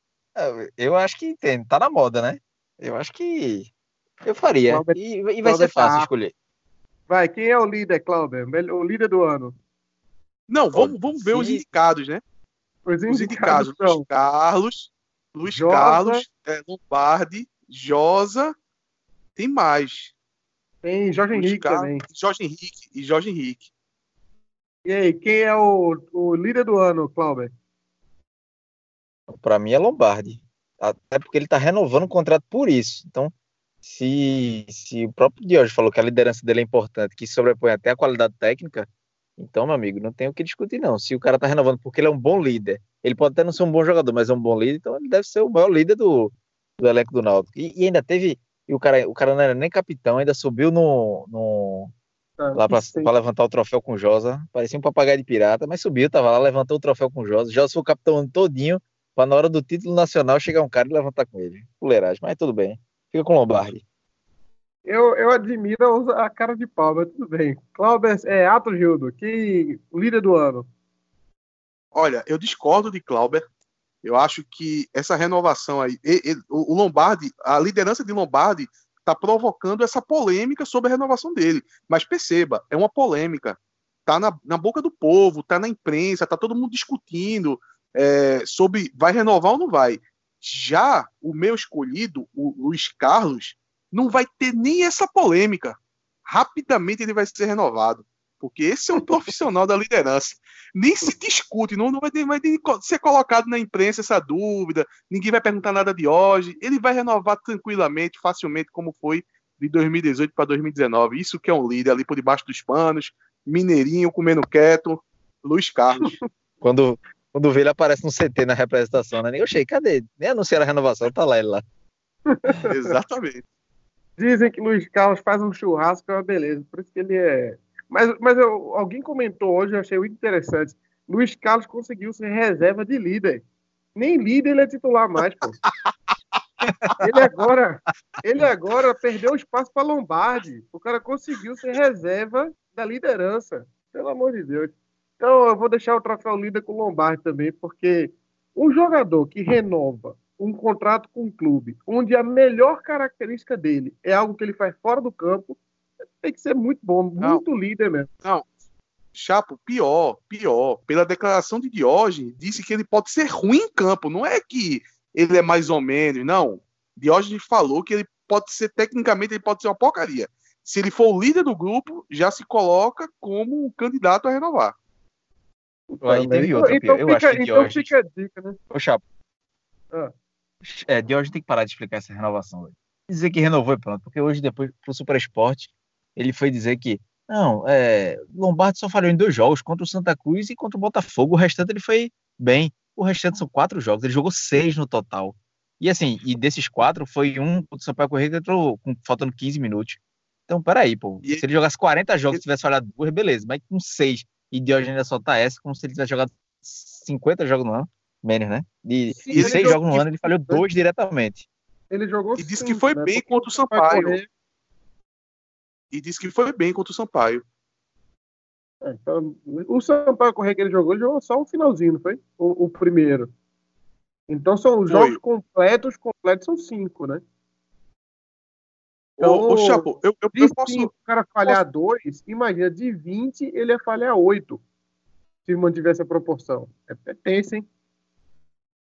Eu acho que tem, tá na moda, né? Eu acho que eu faria. E, e vai ser fácil tá. escolher. Vai, quem é o líder, Cláudio? O líder do ano? Não, vamos, vamos ver os indicados, né? Os indicados. Os indicados. Luiz Carlos, Luiz Josa. Carlos, é, Lombardi, Josa. Tem mais. Tem Jorge Henrique Carlos, também. Jorge Henrique e Jorge Henrique. E aí, quem é o, o líder do ano, Cláudio? Para mim é Lombardi. Até porque ele está renovando o contrato por isso. Então, se, se o próprio Diogo falou que a liderança dele é importante, que sobrepõe até a qualidade técnica, então, meu amigo, não tem o que discutir, não. Se o cara tá renovando porque ele é um bom líder, ele pode até não ser um bom jogador, mas é um bom líder, então ele deve ser o maior líder do, do elenco do Náutico. E, e, ainda teve. E o cara, o cara não era nem capitão, ainda subiu no. no ah, lá para levantar o troféu com o Josa. Parecia um papagaio de pirata, mas subiu, tava lá, levantou o troféu com o Josa. Josa foi o capitão todinho, para na hora do título nacional chegar um cara e levantar com ele. Fuleiragem, mas tudo bem. Fica com o Lombardi. Eu, eu admiro a cara de pau, mas tudo bem. Cláudio, é Ato Gildo, que o líder do ano. Olha, eu discordo de Clauber. Eu acho que essa renovação aí, o Lombardi, a liderança de Lombardi está provocando essa polêmica sobre a renovação dele. Mas perceba, é uma polêmica. Tá na, na boca do povo, tá na imprensa, tá todo mundo discutindo é, sobre vai renovar ou não vai. Já o meu escolhido, o Luiz Carlos, não vai ter nem essa polêmica. Rapidamente ele vai ser renovado. Porque esse é um profissional da liderança. Nem se discute, não, não vai, vai ser colocado na imprensa essa dúvida, ninguém vai perguntar nada de hoje. Ele vai renovar tranquilamente, facilmente, como foi de 2018 para 2019. Isso que é um líder ali por debaixo dos panos, Mineirinho comendo quieto, Luiz Carlos. Quando, quando vê ele aparece no CT na representação, né? Eu achei, cadê? Nem anunciaram a renovação, tá lá ele lá. Exatamente. Dizem que Luiz Carlos faz um churrasco, é uma beleza. Por isso que ele é. Mas, mas eu, alguém comentou hoje, eu achei muito interessante. Luiz Carlos conseguiu ser reserva de líder. Nem líder ele é titular mais, pô. Ele agora, ele agora perdeu espaço para Lombardi. O cara conseguiu ser reserva da liderança. Pelo amor de Deus. Então eu vou deixar o troféu líder com o Lombardi também, porque um jogador que renova um contrato com um clube, onde a melhor característica dele é algo que ele faz fora do campo, tem que ser muito bom, muito não, líder mesmo. Não, Chapo, pior, pior. Pela declaração de Diógenes, disse que ele pode ser ruim em campo. Não é que ele é mais ou menos, não. Diógenes falou que ele pode ser, tecnicamente, ele pode ser uma porcaria. Se ele for o líder do grupo, já se coloca como um candidato a renovar. Aí teve outra, então, eu fica, acho que Diógenes... Então fica a dica, né? Ô, Chapo. Ah é, hoje tem que parar de explicar essa renovação. Véio. Dizer que renovou e pronto, porque hoje, depois, pro Super Esporte, ele foi dizer que não, é, Lombardi só falhou em dois jogos, contra o Santa Cruz e contra o Botafogo. O restante ele foi bem. O restante são quatro jogos, ele jogou seis no total. E assim, e desses quatro, foi um contra o Sampaio Correia que entrou com, faltando 15 minutos. Então, peraí, pô. E se ele jogasse 40 jogos e tivesse falhado duas, beleza. Mas com seis e Diogenes ainda soltar essa, como se ele tivesse jogado 50 jogos no ano menos, né? De, Sim, de seis jogos no ano, ele falhou dois diretamente. Ele jogou. E disse que foi né? bem contra o Sampaio. E disse que foi bem contra o Sampaio. É, então, o Sampaio Correia que ele jogou, ele jogou só um finalzinho, não foi? O, o primeiro. Então são os jogos completos, completos são cinco, né? Então, ô, ô Chapo, eu, eu, eu posso. o cara falhar posso... dois, imagina, de 20 ele ia falhar oito. Se mantivesse a proporção. É, é tenso, hein?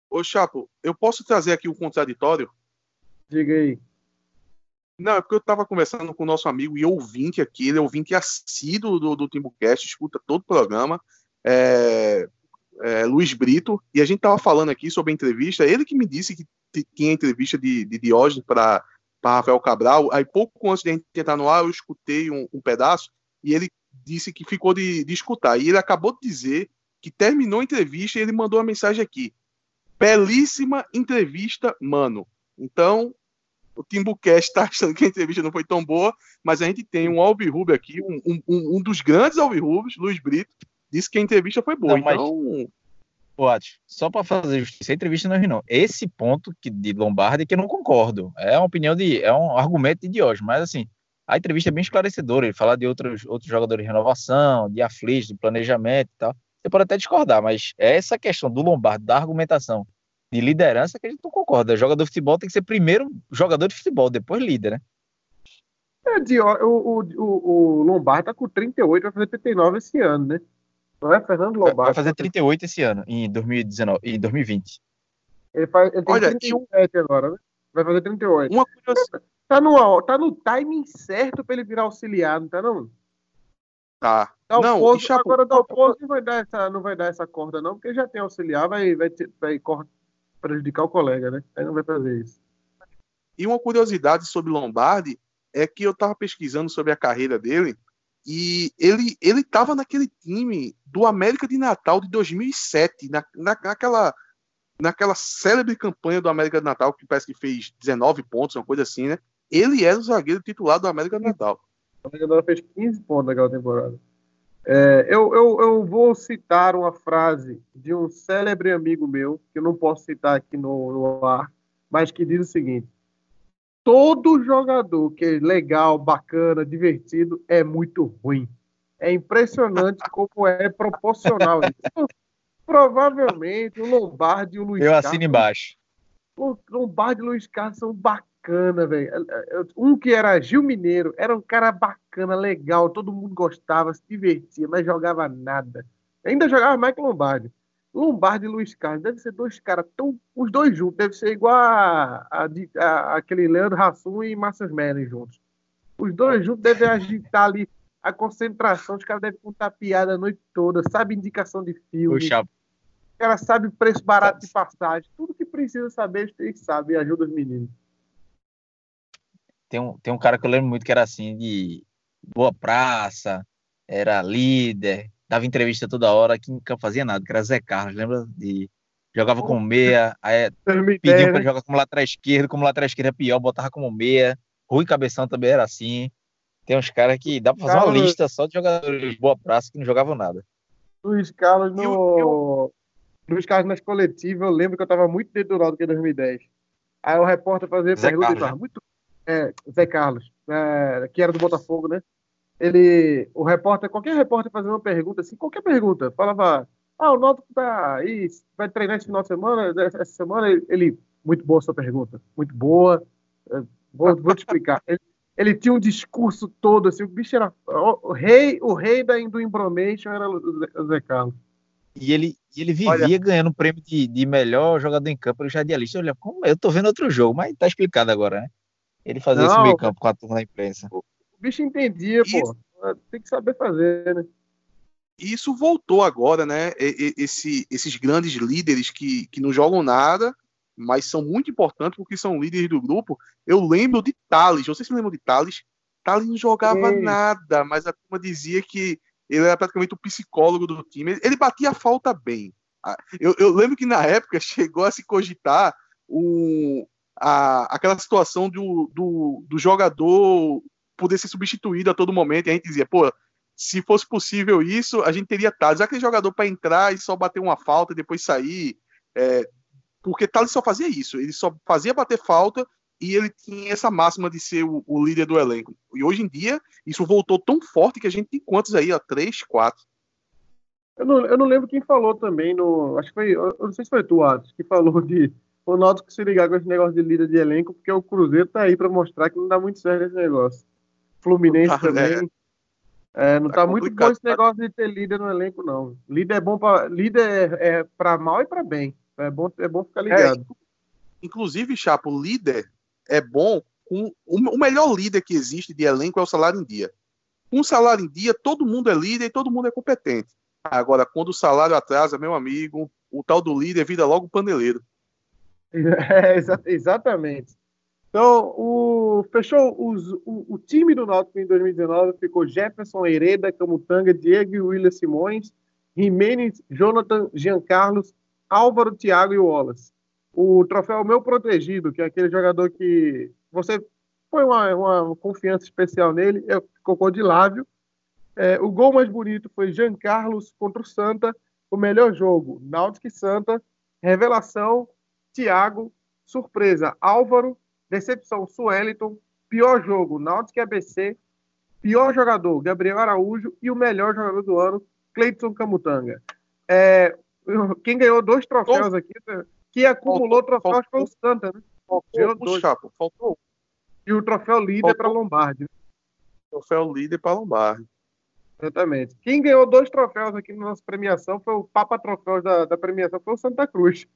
Ô, Chapo, eu posso trazer aqui um contraditório? Diga aí. Não, é porque eu estava conversando com o nosso amigo e ouvinte aqui, ele é ouvinte assíduo do, do Timbucast, escuta todo o programa. É... é, Luiz Brito, e a gente estava falando aqui sobre a entrevista, ele que me disse que tinha entrevista de, de Diógenes para Rafael Cabral, aí pouco antes de a gente entrar no ar, eu escutei um, um pedaço, e ele disse que ficou de, de, escutar, e ele acabou de dizer que terminou a entrevista e ele mandou uma mensagem aqui, belíssima entrevista, mano. Então, o Timbucast está achando que a entrevista não foi tão boa, mas a gente tem um Alvirrubio aqui, um, um, um dos grandes Alvirrubios, Luiz Brito, disse que a entrevista foi boa. Não, então. Mas... só para fazer justiça, a entrevista não é não. Esse ponto que, de Lombardi que eu não concordo. É uma opinião de. É um argumento de Diógenes, mas assim, a entrevista é bem esclarecedora. Ele fala de outros, outros jogadores de renovação, de aflitos, de planejamento e tal. Você pode até discordar, mas essa questão do Lombardi, da argumentação de liderança, que a gente não concorda. Jogador de futebol tem que ser primeiro jogador de futebol, depois líder, né? É, o, o, o, o Lombardi tá com 38, vai fazer 39 esse ano, né? Não é Fernando Lombardi. Vai fazer 38 esse ano, em 2019, em 2020. Ele, faz, ele tem Olha, 37 agora, né? Vai fazer 38. Uma curiosidade. Tá no, tá no timing certo pra ele virar auxiliar, não tá não? Tá. Dalpozo, não, agora o Dalpozo não vai, dar essa, não vai dar essa corda não, porque já tem auxiliar, vai, vai, vai prejudicar o colega, né? Aí não vai fazer isso. E uma curiosidade sobre Lombardi é que eu tava pesquisando sobre a carreira dele e ele ele estava naquele time do América de Natal de 2007, na, na, naquela naquela célebre campanha do América de Natal que parece que fez 19 pontos, uma coisa assim, né? Ele era o zagueiro titular do América de Natal. O América de Natal fez 15 pontos naquela temporada. É, eu, eu, eu vou citar uma frase de um célebre amigo meu, que eu não posso citar aqui no, no ar, mas que diz o seguinte: todo jogador que é legal, bacana, divertido é muito ruim. É impressionante como é proporcional. Então, provavelmente o Lombardi e o Luiz Eu assino Carlos, embaixo. O Lombardi e o Luiz Carlos são bacanas, velho. Um que era Gil Mineiro, era um cara bacana, legal, todo mundo gostava, se divertia, mas jogava nada. Ainda jogava mais que Lombardi. Lombardi e Luiz Carlos, deve ser dois caras tão. Os dois juntos, deve ser igual a, a, a aquele Leandro Hassum e Márcio Mellen juntos. Os dois juntos devem agitar ali a concentração, os caras devem contar piada a noite toda, sabe indicação de filme. Puxa. O cara sabe preço barato de passagem, tudo que precisa saber, eles sabem e ajuda os meninos. Tem um, tem um cara que eu lembro muito que era assim, de boa praça, era líder, dava entrevista toda hora, que nunca fazia nada, que era Zé Carlos, lembra? De, jogava como meia, aí pediam para jogar como lateral esquerdo, como lateral esquerdo é pior, botava como meia. Rui Cabeção também era assim. Tem uns caras que dá para fazer Carlos... uma lista só de jogadores de boa praça que não jogavam nada. Luiz Carlos no. Eu, eu... Luiz Carlos nas coletivas, eu lembro que eu tava muito dedurado que em 2010. Aí o repórter fazia Zé pergunta Carlos, né? muito. É, Zé Carlos, é, que era do Botafogo, né? ele, o repórter, qualquer repórter fazia uma pergunta, assim, qualquer pergunta, falava, ah, o Náutico tá aí, vai treinar esse final de semana, essa semana, ele, muito boa sua pergunta, muito boa, é, vou, vou te explicar. Ele, ele, tinha um discurso todo, assim, o bicho era, o, o rei, o rei da, do Imbromation era o Zé Carlos. E ele, ele vivia Olha, ganhando o prêmio de, de melhor jogador em campo pelo Jadialista. Olha, como eu tô vendo outro jogo, mas tá explicado agora, né? Ele fazia não, esse meio campo com a turma da imprensa bicho entendia, pô. Tem que saber fazer, né? Isso voltou agora, né? Esse, esses grandes líderes que, que não jogam nada, mas são muito importantes porque são líderes do grupo. Eu lembro de Thales, vocês se lembram de Thales? Thales não jogava Ei. nada, mas a turma dizia que ele era praticamente o psicólogo do time. Ele batia a falta bem. Eu, eu lembro que na época chegou a se cogitar um, a, aquela situação do, do, do jogador poder ser substituído a todo momento. E a gente dizia, pô, se fosse possível isso, a gente teria Thales. Aquele jogador para entrar e só bater uma falta e depois sair. É, porque Thales só fazia isso. Ele só fazia bater falta e ele tinha essa máxima de ser o, o, líder do elenco. E hoje em dia, isso voltou tão forte que a gente tem quantos aí? Ó, três, quatro. Eu não, eu não lembro quem falou também no. Acho que foi. Eu não sei se foi tu, Atos, que falou de o Náutico se ligar com esse negócio de líder de elenco, porque o Cruzeiro tá aí para mostrar que não dá muito certo esse negócio. Fluminense tá, também. É, não tá, tá muito bom esse negócio de ter líder no elenco, não. Líder é bom para líder é, é para mal e para bem. É bom, é bom ficar é, ligado. É, inclusive, Chapo, líder é bom. Com, o, o melhor líder que existe de elenco é o salário em dia. Com o salário em dia, todo mundo é líder e todo mundo é competente. Agora, quando o salário atrasa, meu amigo, o tal do líder vira logo paneleiro. É, exatamente. Então, o, fechou os, o, o, time do Náutico em 2019 ficou Jefferson, Hereda, Camutanga, Diego e William Simões, Jimenez, Jonathan, Giancarlos, Álvaro, Thiago e Wallace. O troféu Meu Protegido, que é aquele jogador que você foi uma, uma confiança especial nele, é, ficou de Lávio. É, o gol mais bonito foi Jean Carlos contra o Santa. O melhor jogo, Náutico e Santa. Revelação, Thiago. Surpresa, Álvaro. Decepção, Sueliton. Pior jogo, Náutico e ABC. Pior jogador, Gabriel Araújo. E o melhor jogador do ano, Cleiton Camutanga. É, quem ganhou dois troféus aqui, que acumulou faltou, troféus foi o Santa, né? Faltou dois. Chapo, faltou. E o troféu líder para Lombardi. Troféu líder para Lombardi. Exatamente. Quem ganhou dois troféus aqui na nossa premiação foi o Papa Troféus da, da premiação, foi o Santa Cruz.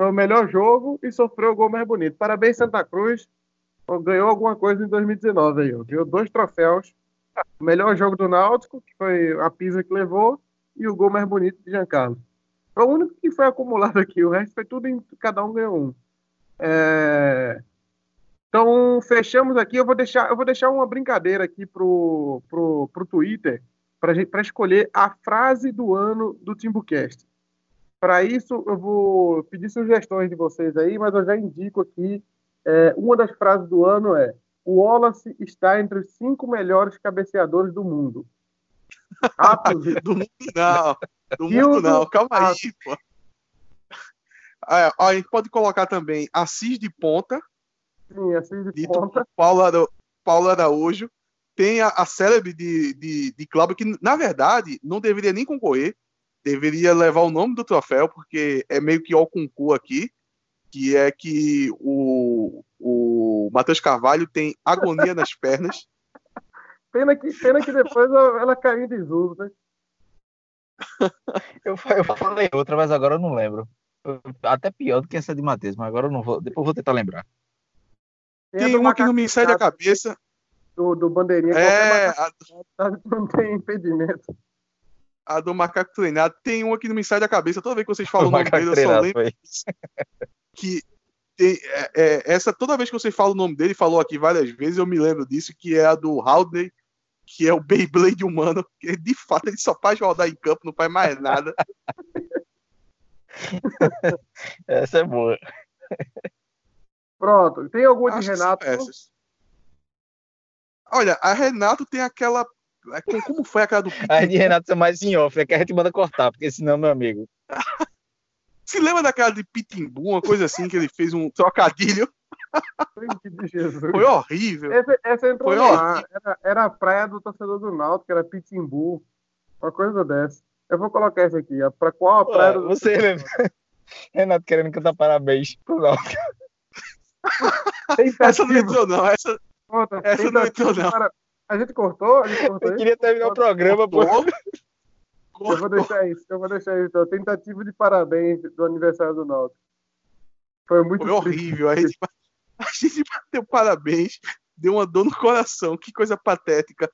Foi o melhor jogo e sofreu o gol mais bonito. Parabéns, Santa Cruz. Ganhou alguma coisa em 2019 aí. Ganhou dois troféus. O melhor jogo do Náutico, que foi a Pisa que levou, e o gol mais bonito de Giancarlo. Foi o único que foi acumulado aqui. O resto foi tudo em cada um ganhou um. É... Então, fechamos aqui. Eu vou deixar, eu vou deixar uma brincadeira aqui pro, pro, pro Twitter para escolher a frase do ano do Timbucast. Para isso, eu vou pedir sugestões de vocês aí, mas eu já indico aqui. É, uma das frases do ano é: O Wallace está entre os cinco melhores cabeceadores do mundo. do mundo não. Do mundo não. Calma aí, pô. É, a gente pode colocar também Assis de Ponta. Sim, Assis de Ponta. Paulo, Paulo Araújo tem a, a célebre de, de, de clube que, na verdade, não deveria nem concorrer, deveria levar o nome do troféu, porque é meio que ao concurso aqui, que é que o, o Matheus Carvalho tem agonia nas pernas. Pena que, pena que depois ela caiu em desuso, né? Eu, eu falei outra, mas agora eu não lembro. Até pior do que essa de Matheus, mas agora eu não vou. Depois eu vou tentar lembrar. Tem, tem uma que não me sai da cabeça do, do bandeirinha. É, a... não tem impedimento. A do macaco treinado tem uma que não me sai da cabeça. Toda vez que vocês falam o, nome dele, eu só lembro que tem, é, é, essa toda vez que você fala o nome dele, falou aqui várias vezes, eu me lembro disso, que é a do Haldney, que é o Beyblade humano, que de fato ele só faz rodar em campo, não faz mais nada. essa é boa. Pronto, tem alguma de Renato? Olha, a Renato tem aquela. É, como foi aquela do A de Renato é mais em off, é que a gente manda cortar, porque senão, meu amigo. Se lembra daquela de Pitimbu, uma coisa assim, que ele fez um trocadilho? Foi horrível. Essa, essa entrou Foi lá. Era, era, a praia do torcedor do Náutico, que era Pitimbu. Uma coisa dessa. Eu vou colocar essa aqui. Para qual a praia Ué, do Você lembra? Renato querendo cantar parabéns pro Náutico. essa não entrou, não. Essa, Conta, Essa não entrou, não. Para... A gente cortou? A gente cortou eu queria terminar o programa, pô. Eu vou deixar isso, eu vou deixar isso. Então. Tentativa de parabéns do aniversário do Náutico. Foi muito Foi horrível. A gente, a gente bateu parabéns, deu uma dor no coração. Que coisa patética.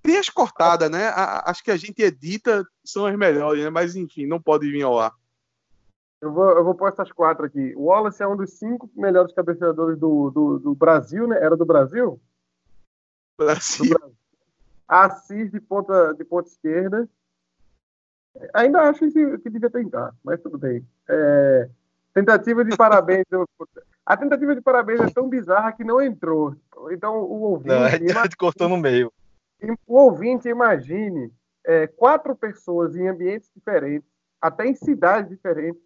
Tem as cortadas, né? Acho que a gente edita, são as melhores, né? Mas enfim, não pode vir ao ar. Eu vou, eu vou pôr essas quatro aqui. O Wallace é um dos cinco melhores cabeceadores do, do, do Brasil, né? Era do Brasil? Brasil. Assis de ponta, de ponta esquerda. Ainda acho que, que devia tentar, mas tudo bem. É, tentativa de parabéns. a tentativa de parabéns é tão bizarra que não entrou. Então, o ouvinte. Não, a gente cortou no meio. O ouvinte, imagine é, quatro pessoas em ambientes diferentes, até em cidades diferentes,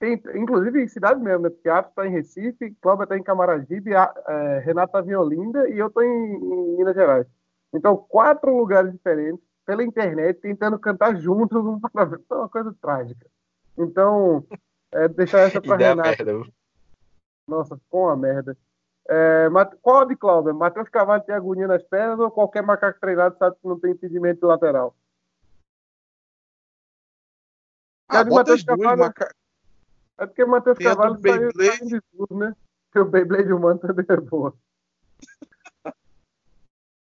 tem, inclusive em cidade mesmo, né? Porque Atos está em Recife, Cláudia está em Camaragibe, a, é, Renata está em Olinda e eu estou em, em, Minas Gerais. Então, quatro lugares diferentes, pela internet, tentando cantar juntos, um é uma coisa trágica. Então, é, deixar essa para Renata. Merda. Nossa, ficou uma merda. É, qual de Cláudia? Matheus Cavalho tem agonia nas pernas ou qualquer macaco treinado sabe que não tem impedimento lateral? Ah, de Matheus Cavalho, maca... É porque o Matheus Carvalho saiu, saiu de tudo, né? Porque o Beyblade humano também é boa.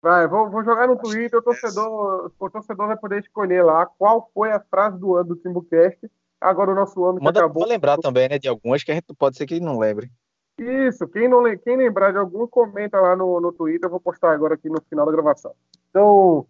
Vai, vou, vou jogar no Twitter, o torcedor, o torcedor vai poder escolher lá qual foi a frase do ano do Timbucast. Agora o nosso ano Manda acabou. lembrar também, né, de algumas que a gente pode ser que não lembre. Isso, quem, não, quem lembrar de algum, comenta lá no, no Twitter, eu vou postar agora aqui no final da gravação. Então,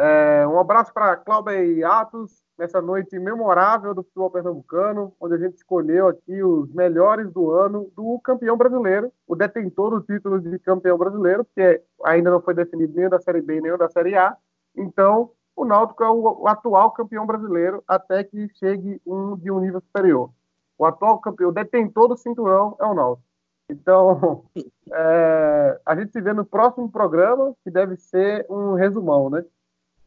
é, um abraço para Cláudia e Atos, nessa noite memorável do futebol pernambucano, onde a gente escolheu aqui os melhores do ano do campeão brasileiro, o detentor do título de campeão brasileiro, que ainda não foi definido nem da Série B nem da Série A. Então, o Náutico é o, o atual campeão brasileiro até que chegue um de um nível superior. O atual campeão, o detentor do cinturão é o Náutico. Então, é, a gente se vê no próximo programa, que deve ser um resumão, né?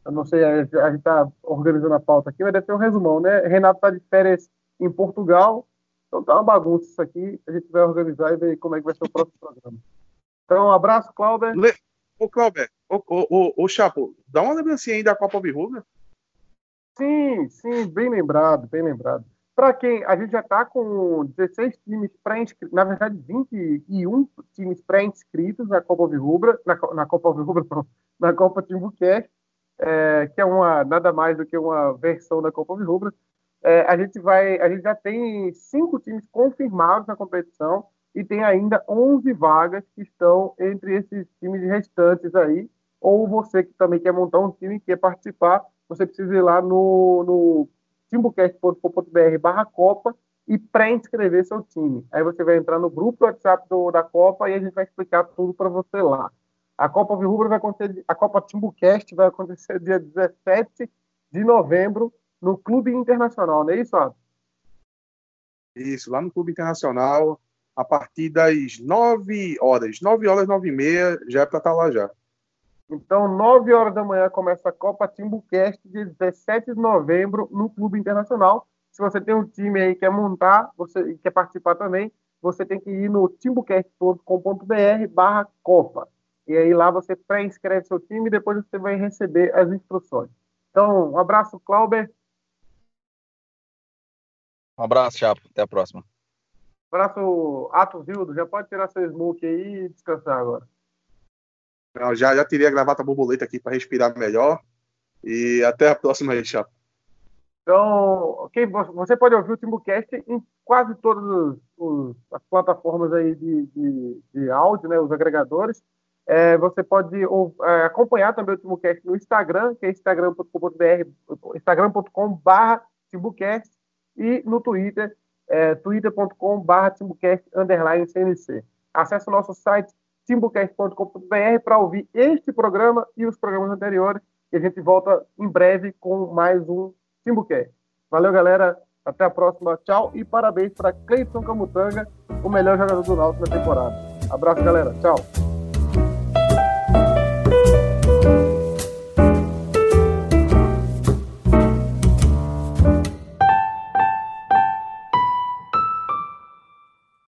Eu não sei, a gente está organizando a pauta aqui, mas deve ser um resumão, né? Renato está de férias em Portugal, então tá uma bagunça isso aqui. A gente vai organizar e ver como é que vai ser o próximo programa. Então, um abraço, Cláudio. Le... Ô, Cláudio, ô, ô, ô, ô, Chapo, dá uma lembrancinha aí da Copa Virrubra. Sim, sim, bem lembrado, bem lembrado. Para quem a gente já está com 16 times pré-inscritos, na verdade 21 times pré-inscritos na Copa Virrubra, na, na Copa Virrubra, na Copa Timbucast é, que é uma nada mais do que uma versão da Copa Rubra. É, a gente vai, a gente já tem cinco times confirmados na competição e tem ainda 11 vagas que estão entre esses times restantes aí. Ou você que também quer montar um time quer participar, você precisa ir lá no, no timbucast.com.br barra Copa e pré-inscrever seu time. Aí você vai entrar no grupo do WhatsApp do, da Copa e a gente vai explicar tudo para você lá. A Copa Virrubra vai acontecer, a Copa Timbucast vai acontecer dia 17 de novembro no Clube Internacional, não é isso, Adam? Isso, lá no Clube Internacional, a partir das 9 horas, 9 horas, 9 e meia, já é para estar tá lá já. Então, 9 horas da manhã começa a Copa Timbucast, dia 17 de novembro, no Clube Internacional. Se você tem um time aí que quer montar, você quer participar também, você tem que ir no timbucast.com.br barra Copa. E aí lá você pré-inscreve seu time e depois você vai receber as instruções. Então, um abraço, Clauber. Um abraço, Chapo. Até a próxima. Um abraço, Atos Hildo. Já pode tirar seu smoke aí e descansar agora. Não, já, já tirei a gravata borboleta aqui para respirar melhor. E até a próxima aí, Chapo. Então, okay, você pode ouvir o Timbucast em quase todas as plataformas aí de, de, de áudio, né, os agregadores. É, você pode ou, é, acompanhar também o Timbucast no Instagram, que é instagram.com.br, instagram.com.br Timbucast, e no Twitter, é, twitter.com.br. Acesse o nosso site timbucast.com.br para ouvir este programa e os programas anteriores, e a gente volta em breve com mais um Timbucast. Valeu, galera. Até a próxima. Tchau e parabéns para Cleiton Camutanga, o melhor jogador do Náutico da temporada. Abraço, galera. Tchau.